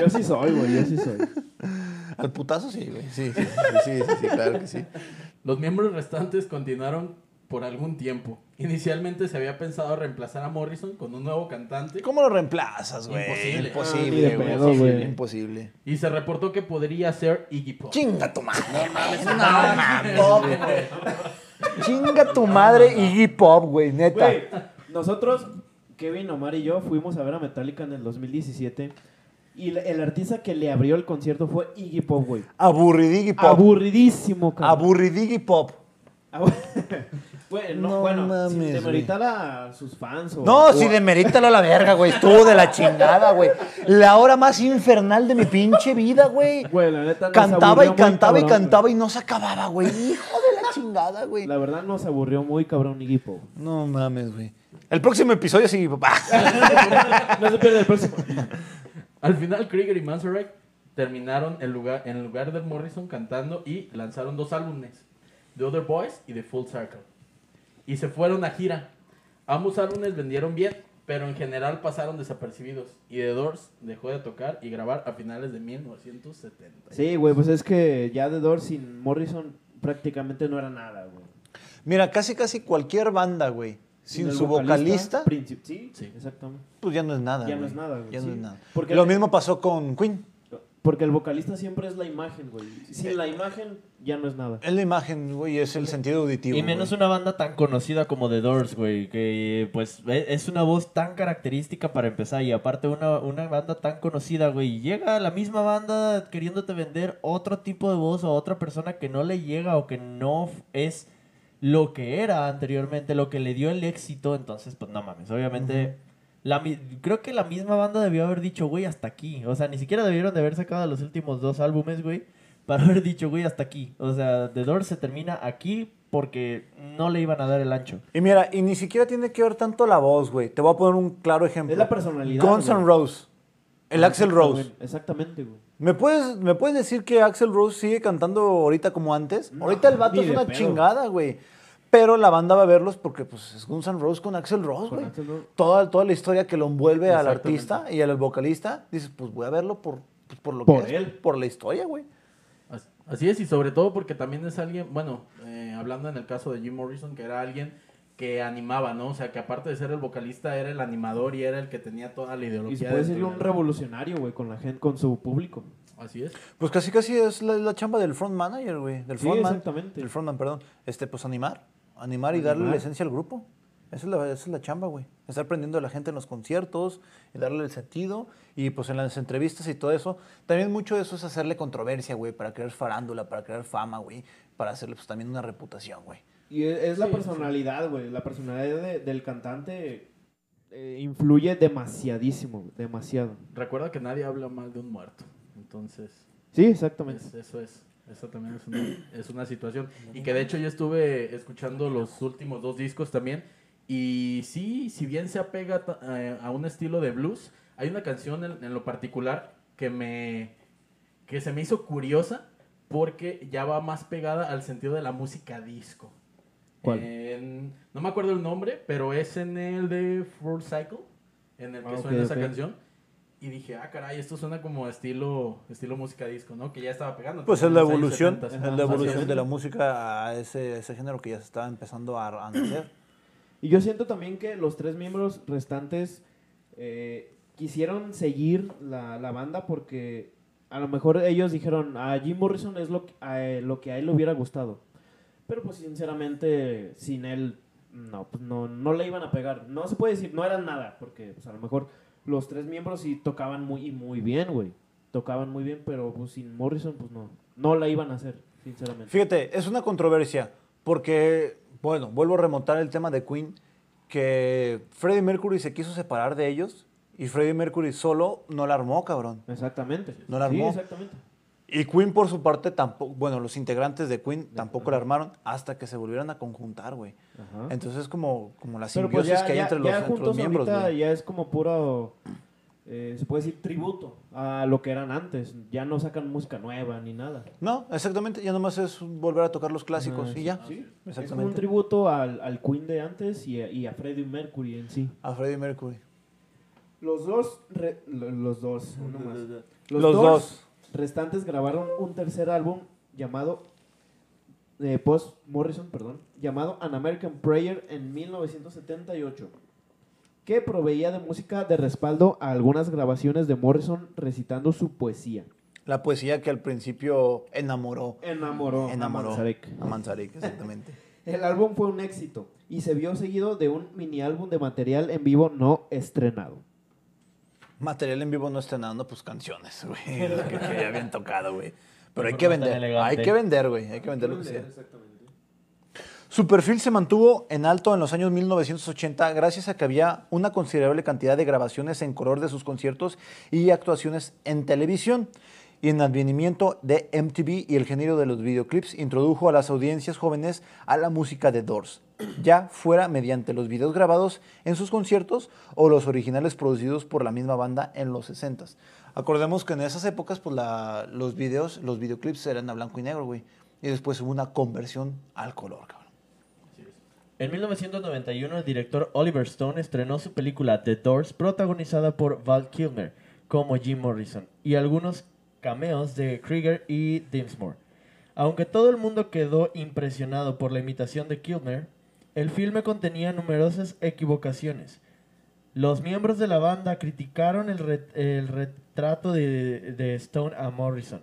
Yo sí soy, güey. Yo sí soy. Al putazo sí, güey. Sí, sí, sí, sí, sí, sí, claro que sí. Los miembros restantes continuaron por algún tiempo. Inicialmente se había pensado reemplazar a Morrison con un nuevo cantante ¿Cómo lo reemplazas, güey? Imposible. Ah, Imposible, de güey. Imposible. y se reportó que podría ser Iggy Pop. Chinga tu madre. No mames. güey. Chinga tu madre Iggy Pop, güey, neta. Güey, nosotros, Kevin, Omar y yo, fuimos a ver a Metallica en el 2017. Y el artista que le abrió el concierto fue Iggy Pop, güey. Aburridiggy Pop. Aburridísimo, cabrón. Aburridiggy Pop. Güey, no, No bueno, mames, sin güey. demeritar a sus fans. O, No, o- si demerítalo a la verga, güey. Estuvo de la chingada, güey. La hora más infernal de mi pinche vida, güey. Güey, la neta Cantaba y cantaba y cantaba y no se acababa, güey. Hijo de la chingada, güey. La verdad nos aburrió muy cabrón Iggy Pop. No mames, güey. El próximo episodio sí, papá. No se pierde el próximo. Al final, Krieger y Manzarek terminaron el lugar, en el lugar de Morrison cantando y lanzaron dos álbumes, The Other Boys y The Full Circle. Y se fueron a gira. Ambos álbumes vendieron bien, pero en general pasaron desapercibidos. Y The Doors dejó de tocar y grabar a finales de 1970. Sí, güey, pues es que ya The Doors sin Morrison prácticamente no era nada, güey. Mira, casi casi cualquier banda, güey, sin su vocalista, princip- sí, Sí. exactamente. pues ya no es nada. Ya no es nada, güey, Ya no sí. es nada. Porque Lo mismo pasó con Queen. Porque el vocalista siempre es la imagen, güey. Sin la imagen ya no es nada. Es la imagen, güey, es el sentido auditivo. Y menos güey. una banda tan conocida como The Doors, güey, que pues e- es una voz tan característica para empezar y aparte una, una banda tan conocida, güey, y llega la misma banda queriéndote vender otro tipo de voz a otra persona que no le llega o que no es lo que era anteriormente, lo que le dio el éxito, entonces pues no mames, obviamente la, creo que la misma banda debió haber dicho, güey, hasta aquí, o sea, ni siquiera debieron de haber sacado los últimos dos álbumes, güey, para haber dicho, güey, hasta aquí. O sea, The Doors se termina aquí porque no le iban a dar el ancho. Y mira, y ni siquiera tiene que ver tanto la voz, güey. Te voy a poner un claro ejemplo. Es la personalidad, Guns N'. Roses. El Axel Rose. Exactamente, güey. ¿Me puedes, ¿Me puedes decir que Axel Rose sigue cantando ahorita como antes? ahorita el vato es una pedo. chingada, güey. Pero la banda va a verlos porque pues, es Guns N' Roses con Axel Rose, güey. Toda, toda la historia que lo envuelve al artista y al vocalista, dices, pues voy a verlo por, pues, por lo Por que es, él. por la historia, güey. As- Así es, y sobre todo porque también es alguien, bueno, eh, hablando en el caso de Jim Morrison, que era alguien que animaba, ¿no? O sea, que aparte de ser el vocalista, era el animador y era el que tenía toda la ideología. Y se puede decir dentro un de- revolucionario, güey, con la gente, con su público. Así es. Pues casi casi es la, la chamba del front manager, güey. Del Sí, frontman. exactamente. Del frontman, perdón. Este, pues animar. Animar y darle Animar. la esencia al grupo. Esa es la, esa es la chamba, güey. Estar prendiendo a la gente en los conciertos y darle el sentido. Y pues en las entrevistas y todo eso. También mucho de eso es hacerle controversia, güey. Para crear farándula, para crear fama, güey. Para hacerle pues también una reputación, güey. Y es, es la personalidad, güey. La personalidad de- del cantante eh, influye demasiadísimo, demasiado. Recuerda que nadie habla mal de un muerto. Entonces, Sí, exactamente. es- eso es. Eso también es una, es una situación. Y que de hecho yo estuve escuchando los últimos dos discos también. Y sí, si bien se apega eh, a un estilo de blues, hay una canción en, en lo particular que me que se me hizo curiosa porque ya va más pegada al sentido de la música disco. ¿Cuál? En- no me acuerdo el nombre, pero es en el de Full Cycle, en el que Ah, suena esa ok. canción. Y dije, ah, caray, esto suena como estilo, estilo música disco, ¿no? Que ya estaba pegando. Pues es la evolución. 70s. Es la evolución de la música a ese, ese género que ya se estaba empezando a, a nacer. Y yo siento también que los tres miembros restantes eh, quisieron seguir la, la banda porque a lo mejor ellos dijeron, a Jim Morrison es lo, que- a, eh, lo que a él le hubiera gustado. Pero pues sinceramente, sin él, no, pues no, no le iban a pegar. No se puede decir, no eran nada, porque pues a lo mejor los tres miembros sí tocaban muy, muy bien, güey. Tocaban muy bien, pero pues sin Morrison, pues no, no la iban a hacer, sinceramente. Fíjate, es una controversia, porque, bueno, vuelvo a remontar el tema de Queen, que Freddie Mercury se quiso separar de ellos y Freddie Mercury solo no la armó, cabrón. Exactamente. No la Sí, armó. exactamente. Y Queen, por su parte, tampoco, bueno, los integrantes de Queen tampoco la armaron hasta que se volvieran a conjuntar, güey. Ajá. Entonces es como, como la simbiosis pues ya, que hay ya- entre los, ya entre los miembros, güey. ya es como puro, eh, se puede decir tributo a lo que eran antes. Ya no sacan música nueva ni nada. No, exactamente, ya nomás es volver a tocar los clásicos Ajá, y ya. sí. Es como un exactamente. tributo al, al Queen de antes y a, y a Freddie Mercury en sí. A Freddie Mercury. Los dos, re- lo- los dos, uno más. Los, Los, dos. Restantes grabaron un tercer álbum llamado eh, Post Morrison, perdón, llamado An American Prayer en 1978, que proveía de música de respaldo a algunas grabaciones de Morrison recitando su poesía. La poesía que al principio enamoró. Enamoró, Enamoró a Manzarek. a Manzarek, exactamente. El álbum fue un éxito y se vio seguido de un mini álbum de material en vivo no estrenado. Material en vivo no estrenando, pues canciones, güey. lo que, que ya habían tocado, güey. Pero hay que vender. Hay que vender, güey. Hay que vender lo que sea. Su perfil se mantuvo en alto en los años 1980 gracias a que había una considerable cantidad de grabaciones en color de sus conciertos y actuaciones en televisión. Y en advenimiento de MTV y el género de los videoclips introdujo a las audiencias jóvenes a la música de Doors, ya fuera mediante los videos grabados en sus conciertos o los originales producidos por la misma banda en los 60s. Acordemos que en esas épocas pues los videos, los videoclips eran a blanco y negro, güey. Y después hubo una conversión al color, cabrón. En 1991, el director Oliver Stone estrenó su película The Doors, protagonizada por Val Kilmer como Jim Morrison y algunos cameos de Krieger y Dinsmore. Aunque todo el mundo quedó impresionado por la imitación de Kilmer, el filme contenía numerosas equivocaciones. Los miembros de la banda criticaron el, re- el retrato de, de Stone a Morrison,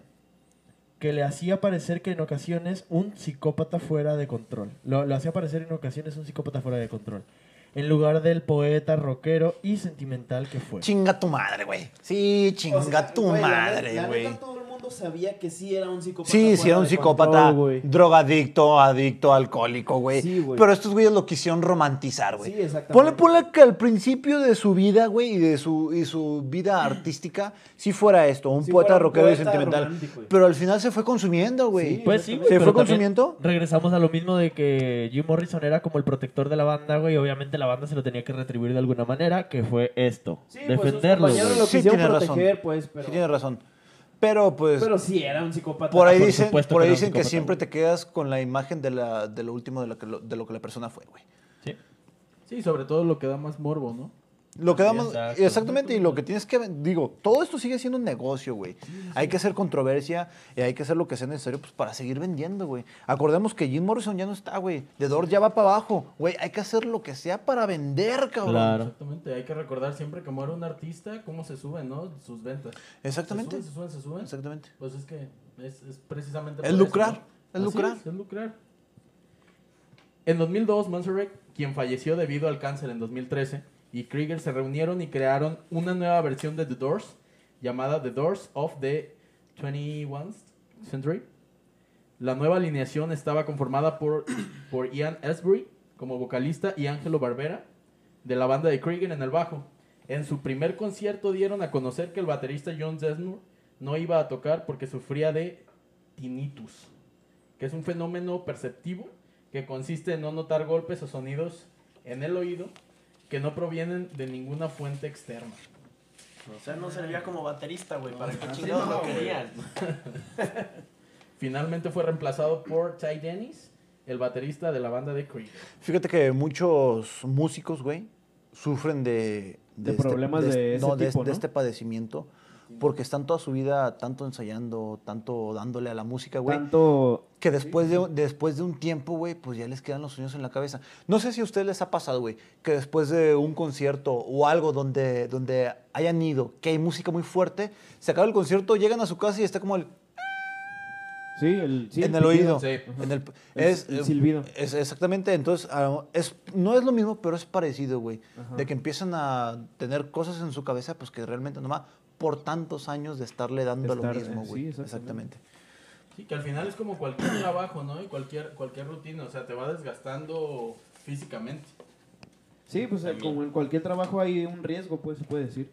que le hacía parecer que en ocasiones un psicópata fuera de control. Lo, lo hacía parecer en ocasiones un psicópata fuera de control, en lugar del poeta rockero y sentimental que fue. Chinga tu madre, güey. Sí, chinga O sea, tu güey, la neta- madre, güey. Sabía que sí era un psicópata. Sí, sí, era un psicópata, control, güey. drogadicto, adicto, alcohólico, güey. Sí, güey. Pero estos güeyes lo quisieron romantizar, güey. Sí, exactamente. Ponle, ponle que al principio de su vida, güey, y de su, y su vida artística, sí fuera esto, un Sí poeta rockero y sentimental. Pero al final se fue consumiendo, güey. Sí, Pues sí, güey, ¿Se fue consumiendo? Regresamos a lo mismo de que Jim Morrison era como el protector de la banda, güey. y Obviamente la banda se lo tenía que retribuir de alguna manera, que fue esto. Sí, pues sus defenderlo, lo Sí, tiene razón. proteger, pues, pero... Sí, tiene razón. Pero pues, Pero sí, era un psicópata. por ahí por dicen, supuesto por que ahí dicen que siempre güey. te quedas con la imagen de, la, de lo último de lo, que, lo- de lo que la persona fue, güey. Sí. Sí, sobre todo lo que da más morbo, ¿no? Lo que damos, Exacto. exactamente, y lo que tienes que, digo, todo esto sigue siendo un negocio, güey. Hay que hacer controversia y hay que hacer lo que sea necesario pues, para seguir vendiendo, güey. Acordemos que Jim Morrison ya no está, güey. The Doors ya va para abajo, güey. Hay que hacer lo que sea para vender, cabrón. Claro. Exactamente, hay que recordar siempre que muere un artista, cómo se suben, ¿no? Sus ventas. Exactamente. Se suben, se suben, se suben. Exactamente. Pues es que es, es precisamente... Es por lucrar, eso, lucrar. es, es lucrar. En 2002, Manzarek, quien falleció debido al cáncer en 2013, y Krieger se reunieron y crearon una nueva versión de The Doors, llamada The Doors of the 21st Century. La nueva alineación estaba conformada por, por Ian Asbury como vocalista y Angelo Barbera de la banda de Krieger en el bajo. En su primer concierto dieron a conocer que el baterista John Desmond no iba a tocar porque sufría de tinnitus, que es un fenómeno perceptivo que consiste en no notar golpes o sonidos en el oído que no provienen de ninguna fuente externa. O sea, no servía como baterista, güey. ¿Para qué sí, chingados no, lo querían? Finalmente fue reemplazado por Ty Dennis, el baterista de la banda de Krieger. Fíjate que muchos músicos, güey, sufren de... De problemas de ese no, de, tipo, de ¿no? este padecimiento. Porque están toda su vida tanto ensayando, tanto dándole a la música, güey. Tanto... Que después, de, después de un tiempo, güey, pues ya les quedan los sueños en la cabeza. No sé si a ustedes les ha pasado, güey, que después de un concierto o algo donde, donde hayan ido, que hay música muy fuerte, se acaba el concierto, llegan a su casa y está como el, Sí, el, sí, en el oído. Sí. En el, es, el silbido. Es, exactamente, entonces ah, es, no es lo mismo, pero es parecido, güey. Ajá. De que empiezan a tener cosas en su cabeza, pues que realmente nomás por tantos años de estarle dando Estar, lo mismo, eh, güey. sí, exactamente. exactamente. Sí, que al final es como cualquier trabajo, ¿no? Y cualquier, cualquier rutina, o sea, te va desgastando físicamente. Sí, pues eh, como en cualquier trabajo hay un riesgo, pues se puede decir.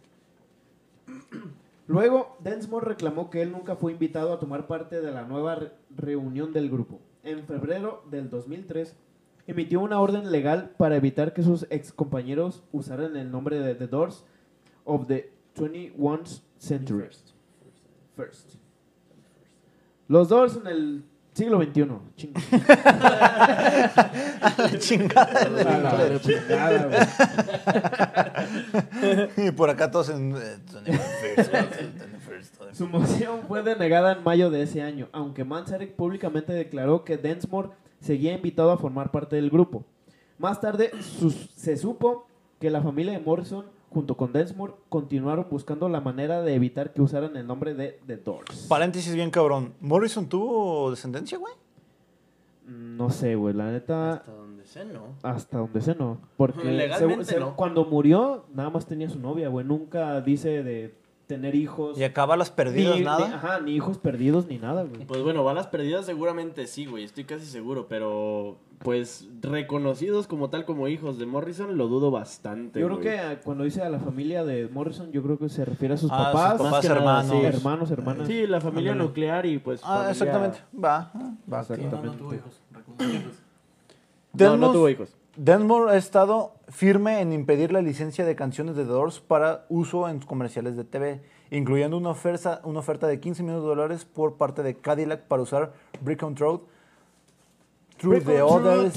Luego, Densmore reclamó que él nunca fue invitado a tomar parte de la nueva re- reunión del grupo. En febrero del 2003, emitió una orden legal para evitar que sus ex compañeros usaran el nombre de The Doors of the 21st Century. First. Los Doors en el siglo XXI. Ching- Chingada. A la chingada, güey. y por acá todos en... First, First, Tony Su moción fue denegada en mayo de ese año, aunque Manzarek públicamente declaró que Densmore seguía invitado a formar parte del grupo. Más tarde sus- se supo que la familia de Morrison, junto con Densmore, continuaron buscando la manera de evitar que usaran el nombre de The Doors. Paréntesis bien cabrón. ¿Morrison tuvo descendencia, güey? No sé, güey, la neta, Hasta donde sé, ¿no? hasta donde sé no. Porque Legalmente se- se- no. cuando murió, nada más tenía su novia, güey. Nunca dice de tener hijos. Y acaba las perdidas, ni, ni- nada. ajá, ni hijos perdidos ni nada, güey. Pues bueno, balas perdidas seguramente sí, güey. Estoy casi seguro. Pero, pues, reconocidos como tal como hijos de Morrison, lo dudo bastante. Yo creo güey. que ah, cuando dice a la familia de Morrison, yo creo que se refiere a sus Ah, sus papás, papás, Más que nada, hermanos. sí. hermanos, hermanas. Sí, la familia nuclear y pues. Ah, familia- exactamente. Va. ah, va. Exacto. No, no tuvo hijos. No, no tuvo hijos. Denmore ha estado firme en impedir la licencia de canciones de The Doors para uso en comerciales de TV, incluyendo una oferta, una oferta de 15 millones de dólares por parte de Cadillac para usar Brick on Road Through the Other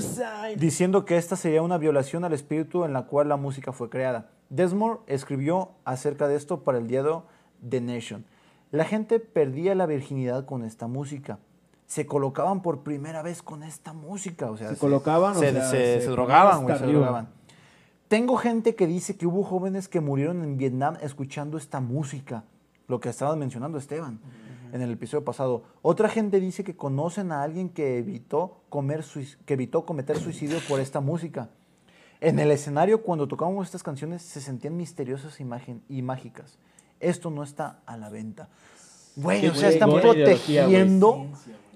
Side, diciendo que esta sería una violación al espíritu en la cual la música fue creada. Desmore escribió acerca de esto para el diario The Nation. La gente perdía la virginidad con esta música. Se colocaban por primera vez con esta música. O sea, Se colocaban, o se, sea, se- drogaban, güey, se drogaban. Tengo gente que dice que hubo jóvenes que murieron en Vietnam escuchando esta música, lo que estabas mencionando Esteban en el episodio pasado. Otra gente dice que conocen a alguien que evitó, comer que evitó cometer suicidio por esta música. En el escenario, cuando tocábamos estas canciones, se sentían misteriosas imagen- y mágicas. Esto no está a la venta. Güey, o sea, están protegiendo,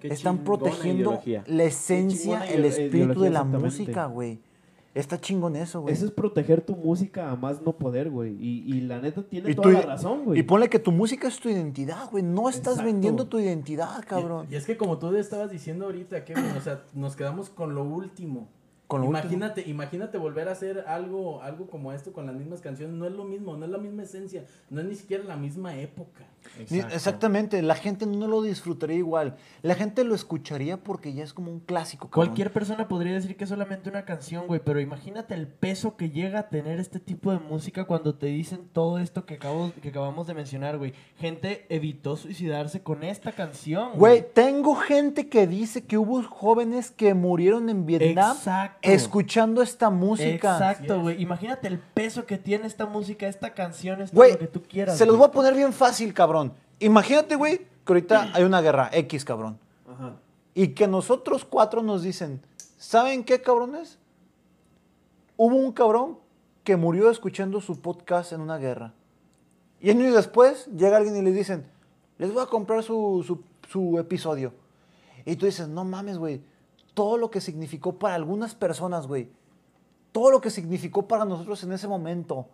Qué están protegiendo ideología. la esencia, el espíritu de la música, güey. Está chingón eso, güey. Eso es proteger tu música a más no poder, güey. Y, y la neta tiene Y toda la razón, güey. Y ponle que tu música es tu identidad, güey. No estás Exacto. vendiendo tu identidad, cabrón. Y, y es que como tú estabas diciendo ahorita, Kevin, o sea, nos quedamos con lo último. Con lo último. imagínate, imagínate volver a hacer algo, algo como esto con las mismas canciones. No es lo mismo, no es la misma esencia, no es ni siquiera la misma época. Ni- Exactamente, la gente no lo disfrutaría igual. La gente lo escucharía porque ya es como un clásico. cabrón. Cualquier persona podría decir que es solamente una canción, güey, pero imagínate el peso que llega a tener este tipo de música cuando te dicen todo esto que, acabo, que acabamos de mencionar, güey. Gente evitó suicidarse con esta canción, Güey, tengo gente que dice que hubo jóvenes que murieron en Vietnam Exacto. Escuchando esta música. Exacto, güey. Imagínate el peso que tiene esta música, esta canción, es todo Güey, lo que tú quieras. se los voy a poner bien fácil, cabrón. Imagínate, güey, que ahorita hay una guerra X, cabrón. Ajá. Y que nosotros cuatro nos dicen, ¿saben qué, cabrones? Hubo un cabrón que murió escuchando su podcast en una guerra. Y años después llega alguien y les dicen, les voy a comprar su, su- su episodio. Y tú dices, no mames, güey, todo lo que significó para algunas personas, güey, todo lo que significó para nosotros en ese momento,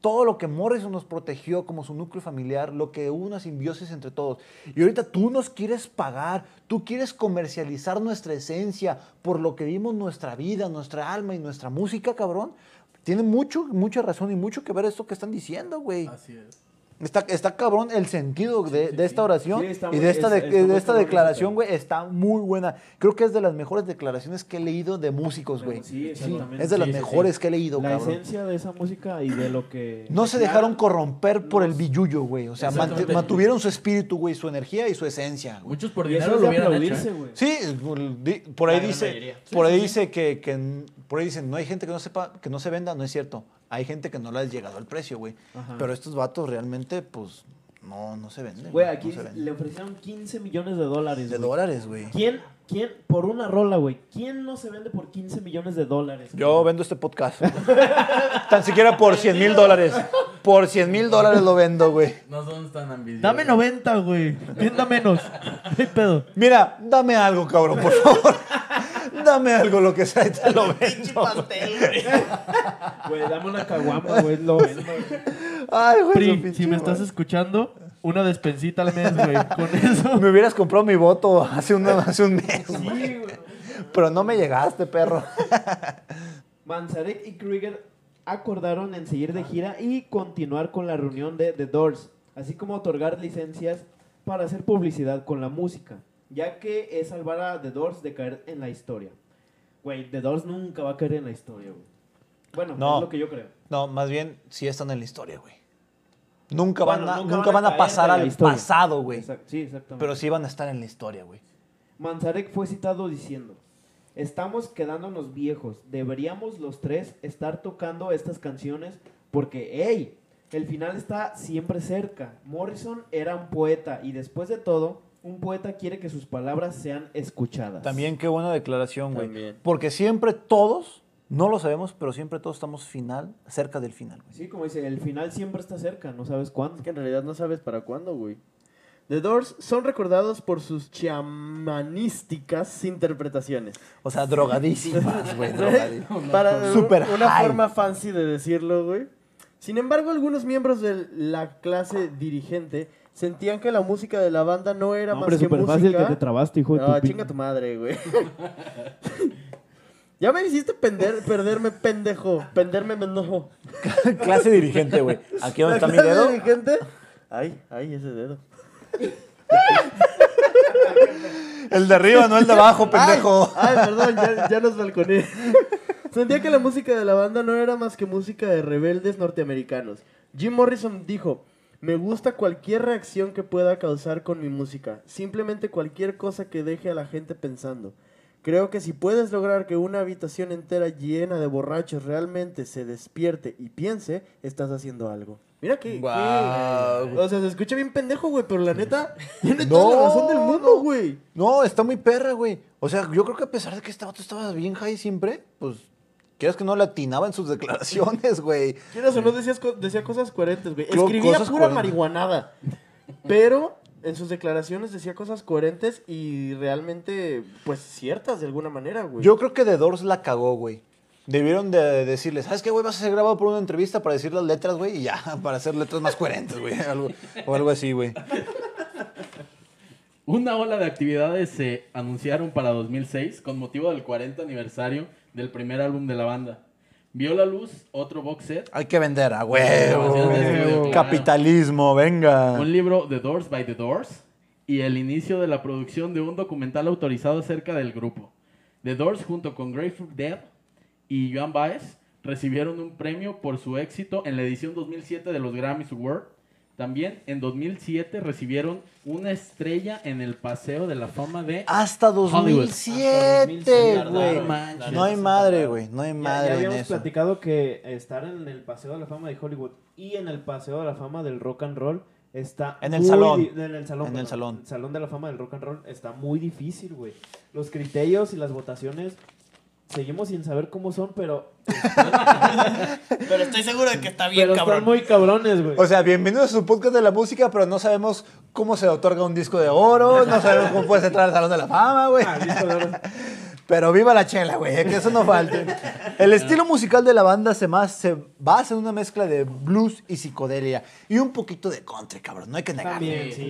todo lo que Morrison nos protegió como su núcleo familiar, lo que hubo una simbiosis entre todos. Y ahorita tú nos quieres pagar, tú quieres comercializar nuestra esencia por lo que dimos nuestra vida, nuestra alma y nuestra música, cabrón. Tiene mucho, mucha razón y mucho que ver esto que están diciendo, güey. Así es. Está, está cabrón el sentido de, de esta oración Sí, y de esta, es- de- esta declaración, güey, está muy buena. Creo que es de las mejores declaraciones que he leído de músicos, güey. Sí, exactamente. Es de las Sí, sí, mejores que he leído, La cabrón. esencia de esa música y de lo que... No se dejaron corromper por el billuyo, güey. O sea, mantuvieron su espíritu, güey, su energía y su esencia, güey. Muchos por dinero lo hubieran hecho. aplaudirse, ¿eh? güey. Sí, por- ahí dice, por ahí dice que, que- por ahí dicen, no hay gente que no sepa, que no se venda, no es cierto. Hay gente que no le ha llegado al precio, güey. Pero estos vatos realmente, pues, no, no se venden. Güey, no aquí se venden. le ofrecieron 15 millones de dólares, de dólares, güey. ¿Quién, quién, por una rola, güey, quién no se vende por 15 millones de dólares? Yo vendo este podcast. Tan siquiera por 100 mil dólares. Por 100 mil dólares lo vendo, güey. No son tan ambiciosos. Dame 90, güey. Venda menos. No hay pedo. Mira, dame algo, cabrón, por favor. Dame algo, lo que sea, y te lo vendo. Güey, dame una caguama, güey, lo vendo. Ay, güey. su Pri, pinche si me estás escuchando, una despensita al mes, güey. Con eso. Me hubieras comprado mi voto hace, una- hace un mes. Sí, güey. Pero no me llegaste, perro. Manzarek y Krieger acordaron en seguir de gira y continuar con la reunión de The Doors, así como otorgar licencias para hacer publicidad con la música, ya que es salvar a The Doors de caer en la historia. Güey, The Doors nunca va a caer en la historia, güey. Bueno, No. es lo que yo creo. No, más bien, sí están en la historia, güey. Nunca, Bueno, van, a, nunca nunca van van a a, caer pasar al historia. pasado, güey. Exact- sí, exactamente. Pero sí van a estar en la historia, güey. Manzarek fue citado diciendo, estamos quedándonos viejos, deberíamos los tres estar tocando estas canciones porque, hey, el final está siempre cerca. Morrison era un poeta y después de todo, un poeta quiere que sus palabras sean escuchadas. También qué buena declaración, güey. Porque siempre todos, no lo sabemos, pero siempre todos estamos final, cerca del final, güey. Sí, como dice, el final siempre está cerca, no sabes cuándo. Es que en realidad no sabes para cuándo, güey. The Doors son recordados por sus chamanísticas interpretaciones. O sea, drogadísimas, güey. drogadísimas. Para Super una high. forma fancy de decirlo, güey. Sin embargo, algunos miembros de la clase dirigente sentían que la música de la banda no era No, más hombre, que súper música. fácil que te trabaste, hijo de tu Ah, pin- chinga tu madre, güey. ya me hiciste pender, perderme, pendejo. Penderme, mendojo. Clase dirigente, güey. Aquí donde está mi clase dedo. dirigente. Ay, ay, ese dedo. El de arriba, no el de abajo, pendejo. Ay, ay, perdón, ya, ya nos balconé. Sentía que la música de la banda no era más que música de rebeldes norteamericanos. Jim Morrison dijo, me gusta cualquier reacción que pueda causar con mi música, simplemente cualquier cosa que deje a la gente pensando. Creo que si puedes lograr que una habitación entera llena de borrachos realmente se despierte y piense, estás haciendo algo. Mira que... Guau. O sea, se escucha bien pendejo, güey, pero la neta tiene No, toda la razón del mundo, güey. No, está muy perra, güey. O sea, yo creo que a pesar de que este vato estaba bien high siempre, pues, quieras que no le atinaba en sus declaraciones, güey. Quieras o no, decías decía cosas coherentes, güey. Escribía cosas pura coherentes. marihuanada. Pero en sus declaraciones decía cosas coherentes y realmente, pues, ciertas de alguna manera, güey. Yo creo que The Doors la cagó, güey. Debieron de decirle, ¿sabes qué, güey? Vas a ser grabado por una entrevista para decir las letras, güey, y ya, para hacer letras más coherentes, güey. Algo- o algo así, güey. Una ola de actividades se anunciaron para 2006 con motivo del 40 aniversario del primer álbum de la banda. Vio la luz otro box set, Hay que vender a huevo. claro. Capitalismo, venga. un libro The Doors by The Doors y el inicio de la producción de un documental autorizado acerca del grupo. The Doors junto con Grateful Dead y Joan Baez recibieron un premio por su éxito en la edición 2007 de los Grammys Award. También en 2007 recibieron una estrella en el Paseo de la Fama de Hasta Hollywood. 2007, Hasta güey. 2007, No hay madre, güey. No hay Ya, ya madre en habíamos eso. platicado que estar en el Paseo de la Fama de Hollywood y en el Paseo de la Fama del Rock and Roll está En el muy salón. en el salón En el salón. el salón de la fama del rock and roll está muy difícil güey los criterios y las votaciones seguimos sin saber cómo son pero Pero estoy seguro de que está bien, pero cabrón. están muy cabrones güey O sea, bienvenidos a su podcast de la música, pero no sabemos cómo se otorga un disco de oro, no sabemos cómo puedes entrar al Salón de la Fama, güey. Ah, disco de oro. Pero viva la chela, güey, que eso no falte. El estilo musical de la banda se, más, se basa en una mezcla de blues y psicodelia y un poquito de country, cabrón, no hay que negarlo. Sí.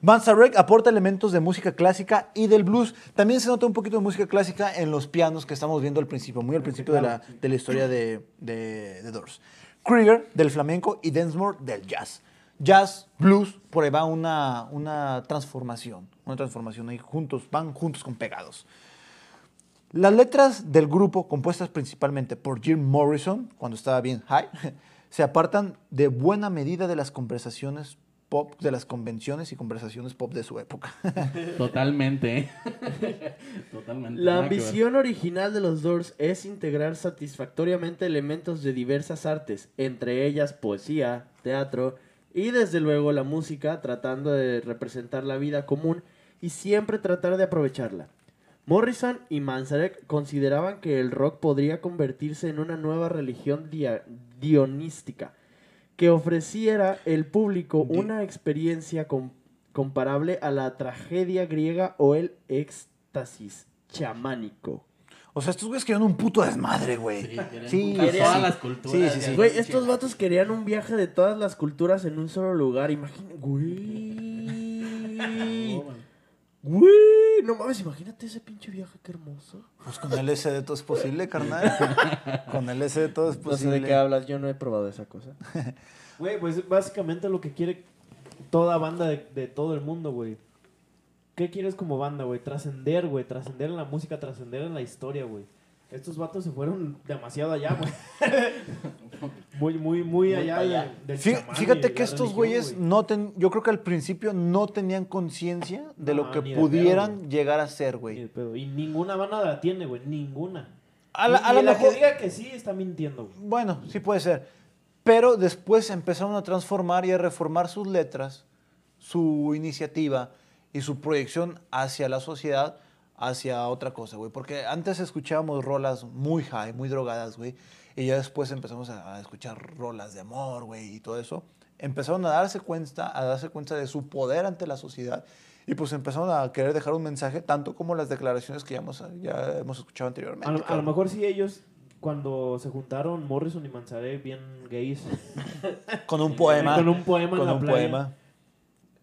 Van Sarek aporta elementos de música clásica y del blues. También se nota un poquito de música clásica en los pianos que estamos viendo al principio, muy al principio de la, de la historia de, de, de Doors. Krieger del flamenco y Densmore del jazz. Jazz, blues, por ahí va una, una transformación. Una transformación ahí juntos, van juntos con pegados. Las letras del grupo, compuestas principalmente por Jim Morrison, cuando estaba bien high, se apartan de buena medida de las conversaciones pop, de las convenciones y conversaciones pop de su época. Totalmente. ¿eh? Totalmente. La ambición original de los Doors es integrar satisfactoriamente elementos de diversas artes, entre ellas poesía, teatro y desde luego la música, tratando de representar la vida común y siempre tratar de aprovecharla. Morrison y Manzarek consideraban que el rock podría convertirse en una nueva religión dia- dionística, que ofreciera el público una experiencia com- comparable a la tragedia griega o el éxtasis chamánico. O sea, estos güeyes querían un puto desmadre, güey. Sí, querían Sí, sí, todas sí. las culturas. Sí, sí, sí. Güey, estos vatos querían un viaje de todas las culturas en un solo lugar. Imagínate, güey. Güey, no mames, imagínate ese pinche viaje, qué hermoso. Pues con LSD todo es posible, carnal. Con LSD todo es No sé posible. de qué hablas, yo no he probado esa cosa. Güey, pues básicamente lo que quiere toda banda de, de todo el mundo, güey. ¿Qué quieres como banda, güey? Trascender, güey. Trascender en la música, trascender en la historia, güey. Estos vatos se fueron demasiado allá, güey. muy, muy, muy allá, de- del Fí- chamán y Fíjate que estos religión, güeyes güey. no ten, yo creo que al principio no tenían conciencia de No, lo que pedo, pudieran llegar a ser, güey. pedo. Y ninguna banda la tiene, güey. Ninguna. A la- a mejor- que diga que sí está mintiendo, güey. Bueno, sí puede ser. Pero después empezaron a transformar y a reformar sus letras, su iniciativa y su proyección hacia la sociedad, hacia otra cosa, güey. Porque antes escuchábamos rolas muy high, muy drogadas, güey. Y ya después empezamos a, escuchar rolas de amor, güey, y todo eso. Empezaron a darse cuenta, a darse cuenta de su poder ante la sociedad. Y pues empezaron a querer dejar un mensaje, tanto como las declaraciones que ya hemos, ya hemos escuchado anteriormente. A lo, a lo cabrón. mejor sí ellos, cuando se juntaron Morrison y Manzarek, bien gays, Con un poema. con un poema en con la un playa, poema.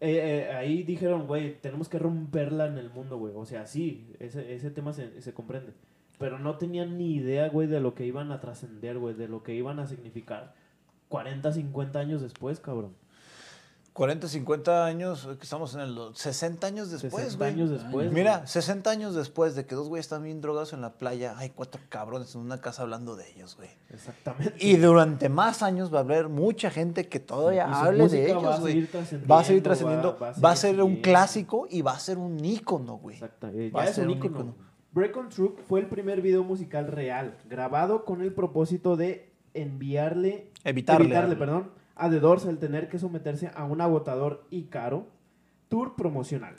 Eh, eh, ahí dijeron, güey, tenemos que romperla en el mundo, güey. O sea, sí, ese, ese tema se, se comprende. Pero no tenían ni idea, güey, de lo que iban a trascender, güey, de lo que iban a significar 40, 50 años después, cabrón. 40, 50 años, que estamos en el 60 años después, 60 güey. años después. Mira, 60 años después de que dos güeyes están bien drogados en la playa, hay cuatro cabrones en una casa hablando de ellos, güey. güey. Exactamente. Y durante más años va a haber mucha gente que todavía hable de ellos, va güey. Va a seguir trascendiendo, va a va a seguir ser un clásico y va a ser un ícono, güey. Exacto. eh, Va a ser un ícono. ícono. Break on Truck fue el primer video musical real, grabado con el propósito de enviarle, Evitarle. evitarle perdón, a The Doors el tener que someterse a un agotador y caro tour promocional.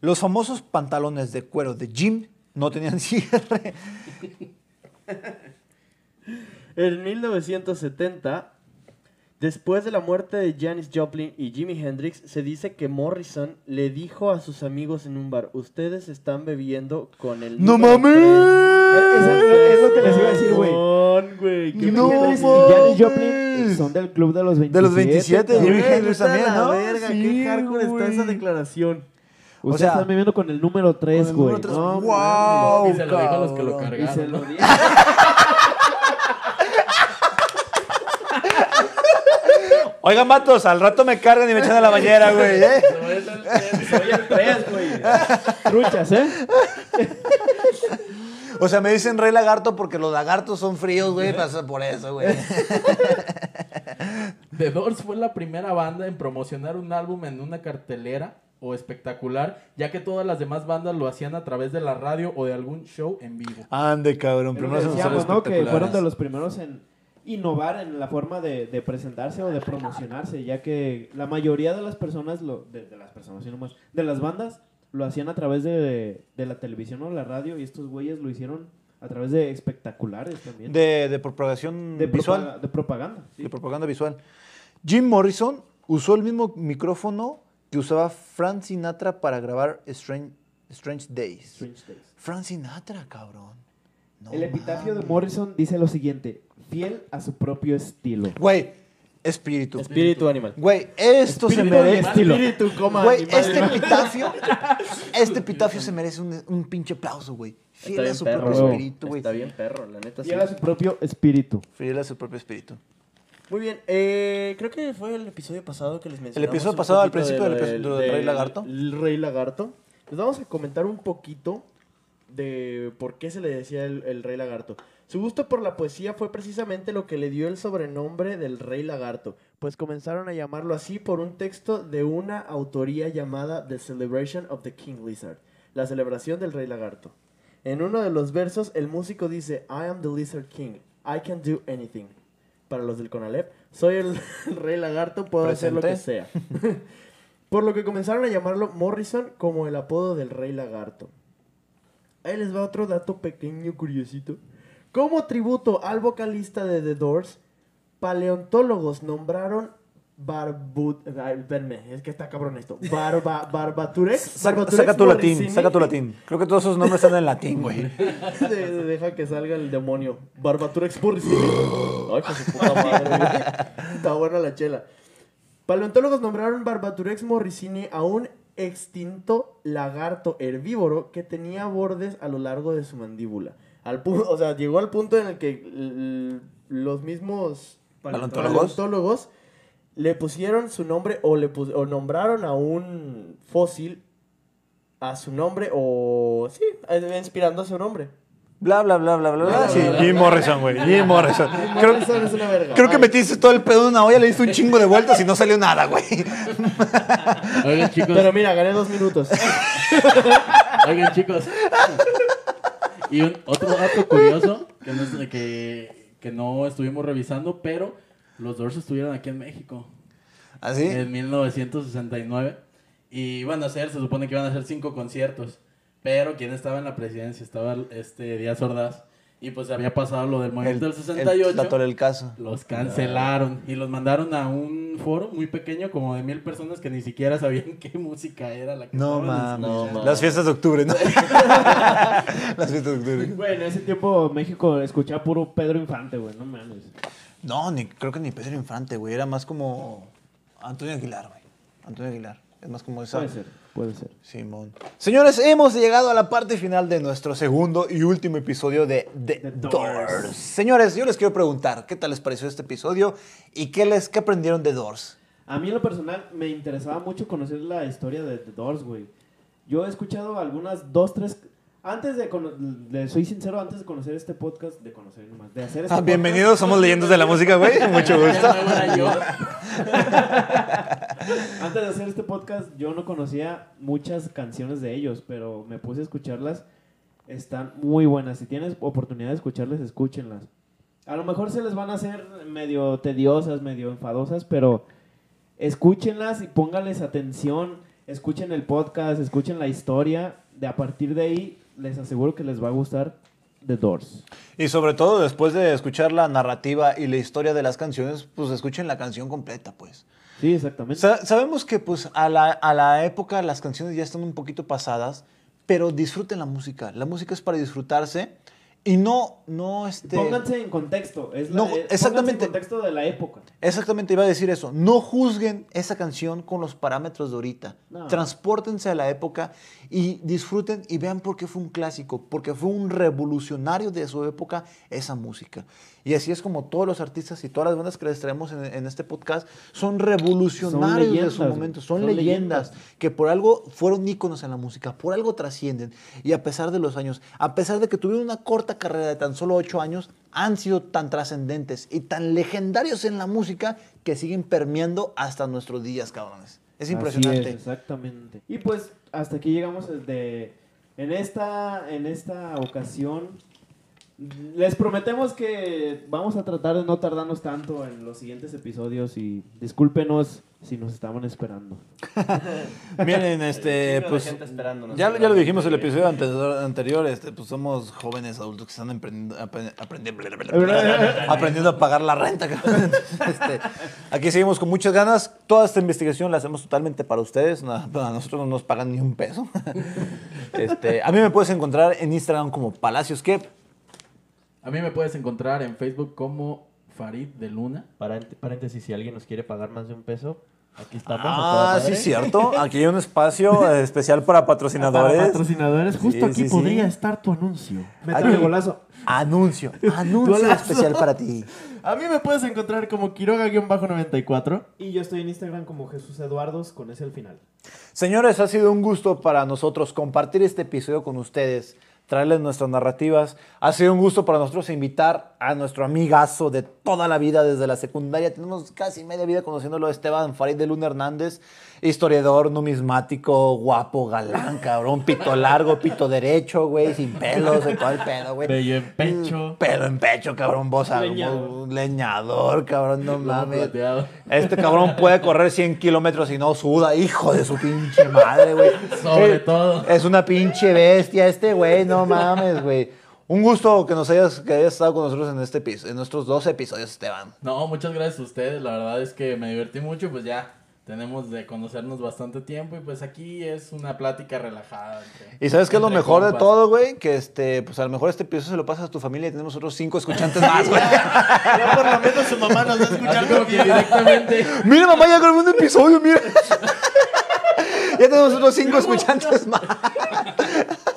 Los famosos pantalones de cuero de Jim no tenían cierre. En 1970, después de la muerte de Janis Joplin y Jimi Hendrix, se dice que Morrison le dijo a sus amigos en un bar, ustedes están bebiendo con el... ¡No número mames! tres". Eso es- es lo que les iba a decir, güey. Güey. No Hendrix y mames. Janis Joplin son del club de los 27. De los 27, cabrón. Jimi Hendrix también, la ¿no? verga, Sí, qué hardcore está esa declaración. O Ustedes sea, están viviendo con el número 3, Con el güey. No, ¡Wow! Y se lo dijo a los que lo mames. Y se cargaron. lo ¿no? dije. Oigan, matos, al rato me cargan y me echan a la bañera, güey. ¿eh? Soy el 3, güey. Truchas, ¿eh? O sea, me dicen rey lagarto porque los lagartos son fríos, güey. pasa Por eso, güey. The Doors fue la primera banda en promocionar un álbum en una cartelera o espectacular, ya que todas las demás bandas lo hacían a través de la radio o de algún show en vivo. Ande, cabrón. Lo Primero decíamos, ¿no? Que fueron de los primeros en innovar en la forma de, de presentarse o de promocionarse, ya que la mayoría de las personas, lo, de, de las personas, sino más, de las bandas, lo hacían a través de, de la televisión o la radio y estos güeyes lo hicieron a través de espectaculares también. De, de propagación De visual. propaga- de propaganda. sí. De propaganda visual. Jim Morrison usó el mismo micrófono que usaba Frank Sinatra para grabar Strange, Strange Days. Strange Days. Frank Sinatra, cabrón. No El epitafio de. Morrison dice lo siguiente, fiel a su propio estilo. Güey, espíritu. Espíritu animal. Güey, esto se Espíritu y merece. estilo. Espíritu, coma Güey, animal. este epitafio, este epitafio se merece un, un pinche aplauso, güey. Está Fiel a su perro, propio güey. espíritu, güey. Está bien perro, la neta sí. Fiel a su propio espíritu. Fiel a su propio espíritu. Muy bien, eh, creo que fue el episodio pasado que les mencionamos. episodio un pasado, al principio de lo del episodio del Rey Lagarto. El Rey Lagarto. Les vamos a comentar un poquito de por qué se le decía el, el Rey Lagarto. Su gusto por la poesía fue precisamente lo que le dio el sobrenombre del Rey Lagarto, pues comenzaron a llamarlo así por un texto de una autoría llamada The Celebration of the King Lizard, la celebración del Rey Lagarto. En uno de los versos, el músico dice, I am the Lizard King, I can do anything. Para los del Conalep, soy el, el Rey Lagarto, puedo hacer lo que sea. Por lo que comenzaron a llamarlo Morrison como el apodo del Rey Lagarto. Ahí les va otro dato pequeño, curiosito. Como tributo al vocalista de The Doors, paleontólogos nombraron Barbu... Ay, espérenme, es que está cabrón esto. Barba... Barbaturex. Saca, saca tu latín, saca tu latín. Creo que todos esos nombres están en latín, güey. De- de- deja que salga el demonio. Barbaturex Morrisini. Ay, con su puta madre. güey. Está buena la chela. Paleontólogos nombraron Barbaturex Morrisini a un extinto lagarto herbívoro que tenía bordes a lo largo de su mandíbula. Al pu- o sea, llegó al punto en el que los mismos ¿Paleontólogos? paleontólogos le pusieron su nombre o le pus- o nombraron a un fósil a su nombre o sí, eh, inspirando a su nombre. Bla, bla, bla, bla, bla, bla. Sí, Jim. Morrison, güey. Jim Morrison. Creo, Morrison es una verga. creo que metiste todo el pedo en una olla, le diste un chingo de vueltas y no salió nada, güey. Oigan, chicos. Pero mira, gané dos minutos. Oigan, chicos. Y un- otro dato curioso que no, que, que no estuvimos revisando, pero los Doors estuvieron aquí en México ¿Así? en 1969. Y van a hacer, se supone que iban a hacer cinco conciertos. Pero ¿quién estaba en la presidencia? Estaba este Díaz Ordaz. Y pues había pasado lo del movimiento del 68. El caso. Los cancelaron y los mandaron a un foro muy pequeño, como de mil personas que ni siquiera sabían qué música era la que No estaban mames. No. Las fiestas de octubre, ¿no? Las fiestas de octubre. Güey, en ese tiempo México escuchaba puro Pedro Infante, güey, no mames. No, ni, creo que ni Pedro Infante, güey. Era más como Antonio Aguilar, güey. Antonio Aguilar. Es más como esa. Puede ser, puede ser. Simón. Señores, hemos llegado a la parte final de nuestro segundo y último episodio de The, The Doors. Doors. Señores, yo les quiero preguntar, ¿qué tal les pareció este episodio y qué les qué aprendieron de Doors? A mí en lo personal me interesaba mucho conocer la historia de The Doors, güey. Yo he escuchado algunas, dos, tres... Antes de, le soy sincero, antes de conocer este podcast, de conocer nomás, de hacer este Ah, podcast- bienvenidos, somos leyendas de la música, güey. Mucho gusto. Antes de hacer este podcast, yo no conocía muchas canciones de ellos, pero me puse a escucharlas están muy buenas. Si tienes oportunidad de escucharlas, escúchenlas. A lo mejor se les van a hacer medio tediosas, medio enfadosas, pero escúchenlas y pónganles atención. Escuchen el podcast, escuchen la historia. De a partir de ahí, les aseguro que les va a gustar The Doors. Y sobre todo después de escuchar la narrativa y la historia de las canciones, pues escuchen la canción completa, pues. Sí, exactamente. Sa- sabemos que pues a la, a la época las canciones ya están un poquito pasadas, pero disfruten la música. La música es para disfrutarse y no, no este... Pónganse en contexto. Es la- No, eh, exactamente. en contexto de la época. Exactamente, iba a decir eso. No juzguen esa canción con los parámetros de ahorita. No. Transpórtense a la época y disfruten y vean por qué fue un clásico, porque fue un revolucionario de su época esa música. Y así es como todos los artistas y todas las bandas que les traemos en, en este podcast son revolucionarios de su momento, son, Son leyendas, leyendas. que por algo fueron íconos en la música, por algo trascienden. Y a pesar de los años, a pesar de que tuvieron una corta carrera de tan solo ocho años, han sido tan trascendentes y tan legendarios en la música que siguen permeando hasta nuestros días, cabrones. Es Así impresionante. es, exactamente. Y pues hasta aquí llegamos de en esta en esta ocasión les prometemos que vamos a tratar de no tardarnos tanto en los siguientes episodios y discúlpenos si nos estaban esperando. Miren, este, pues, gente esperándonos, ya, ya lo dijimos en el episodio anterior, anterior, este, pues somos jóvenes adultos que están aprendiendo, aprendiendo a pagar la renta. Este, aquí seguimos con muchas ganas. Toda esta investigación la hacemos totalmente para ustedes. A nosotros no nos pagan ni un peso. Este, a mí me puedes encontrar en Instagram como Palacios Kep. A mí me puedes encontrar en Facebook como Farid de Luna. Paréntesis, si alguien nos quiere pagar más de un peso, aquí estamos. Ah, sí, cierto. Aquí hay un espacio especial para patrocinadores. Para patrocinadores, justo Sí, aquí sí, podría sí. estar tu anuncio. Métale golazo. Anuncio, anuncio Golazo. especial para ti. A mí me puedes encontrar como Quiroga-94. Y yo estoy en Instagram como Jesús Eduardos con ese al final. Señores, ha sido un gusto para nosotros compartir este episodio con ustedes, traerles nuestras narrativas. Ha sido un gusto para nosotros invitar a nuestro amigazo de toda la vida desde la secundaria. Tenemos casi media vida conociéndolo, Esteban Farid de Luna Hernández, historiador, numismático, guapo, galán, cabrón, pito largo, pito derecho, güey, sin pelos, de todo el pedo, güey. Bello en pecho. Pelo en pecho, cabrón, vos Leñador. un leñador, cabrón, no mames. Este cabrón puede correr 100 kilómetros y no suda, hijo de su pinche madre, güey. Sobre Eh, todo. Es una pinche bestia este güey, no mames, güey. Un gusto que nos hayas, que hayas estado con nosotros en este episodio, en nuestros dos episodios, Esteban. No, muchas gracias a ustedes. La verdad es que me divertí mucho. Pues ya tenemos de conocernos bastante tiempo. Y pues aquí es una plática relajada. entre- Y sabes qué es lo mejor de todo, güey, que este, pues a lo mejor este episodio se lo pasas a tu familia y tenemos otros cinco escuchantes más, güey. Ya por lo menos su mamá nos va a escuchar como que directamente. Mira, mamá, ya grabé un episodio, mira. Ya tenemos otros cinco escuchantes más.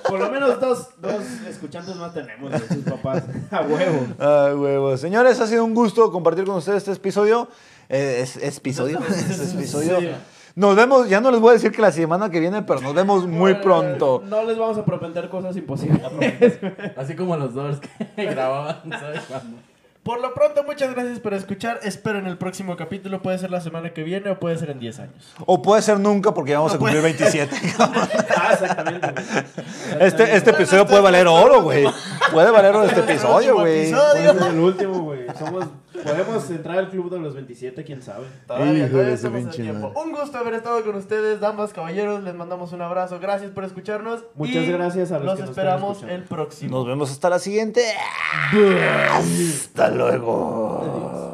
Por lo menos dos, dos escuchantes más tenemos de sus papás. A huevo. Ay, huevo. Señores, ha sido un gusto compartir con ustedes este episodio. Eh, es, es episodio. es episodio. Sí. Nos vemos, ya no les voy a decir que la semana que viene, pero nos vemos muy pronto. No les vamos a prometer cosas imposibles. Así como los dos que grababan, ¿sabes cuándo? Por lo pronto, muchas gracias por escuchar. Espero en el próximo capítulo. Puede ser la semana que viene o puede ser en 10 años. O puede ser nunca porque ya vamos a No puede- cumplir 27. ah, exactamente. Este, este episodio puede valer oro, güey. Puede valer oro este episodio, güey. Puede ser el último, güey. Somos, podemos entrar al club de los 27, quién sabe. Todavía, Hijo estamos tiempo. Un gusto haber estado con ustedes, damas, caballeros. Les mandamos un abrazo. Gracias por escucharnos. Muchas y gracias a los que nos esperamos el próximo. Nos vemos hasta la siguiente. Hasta luego.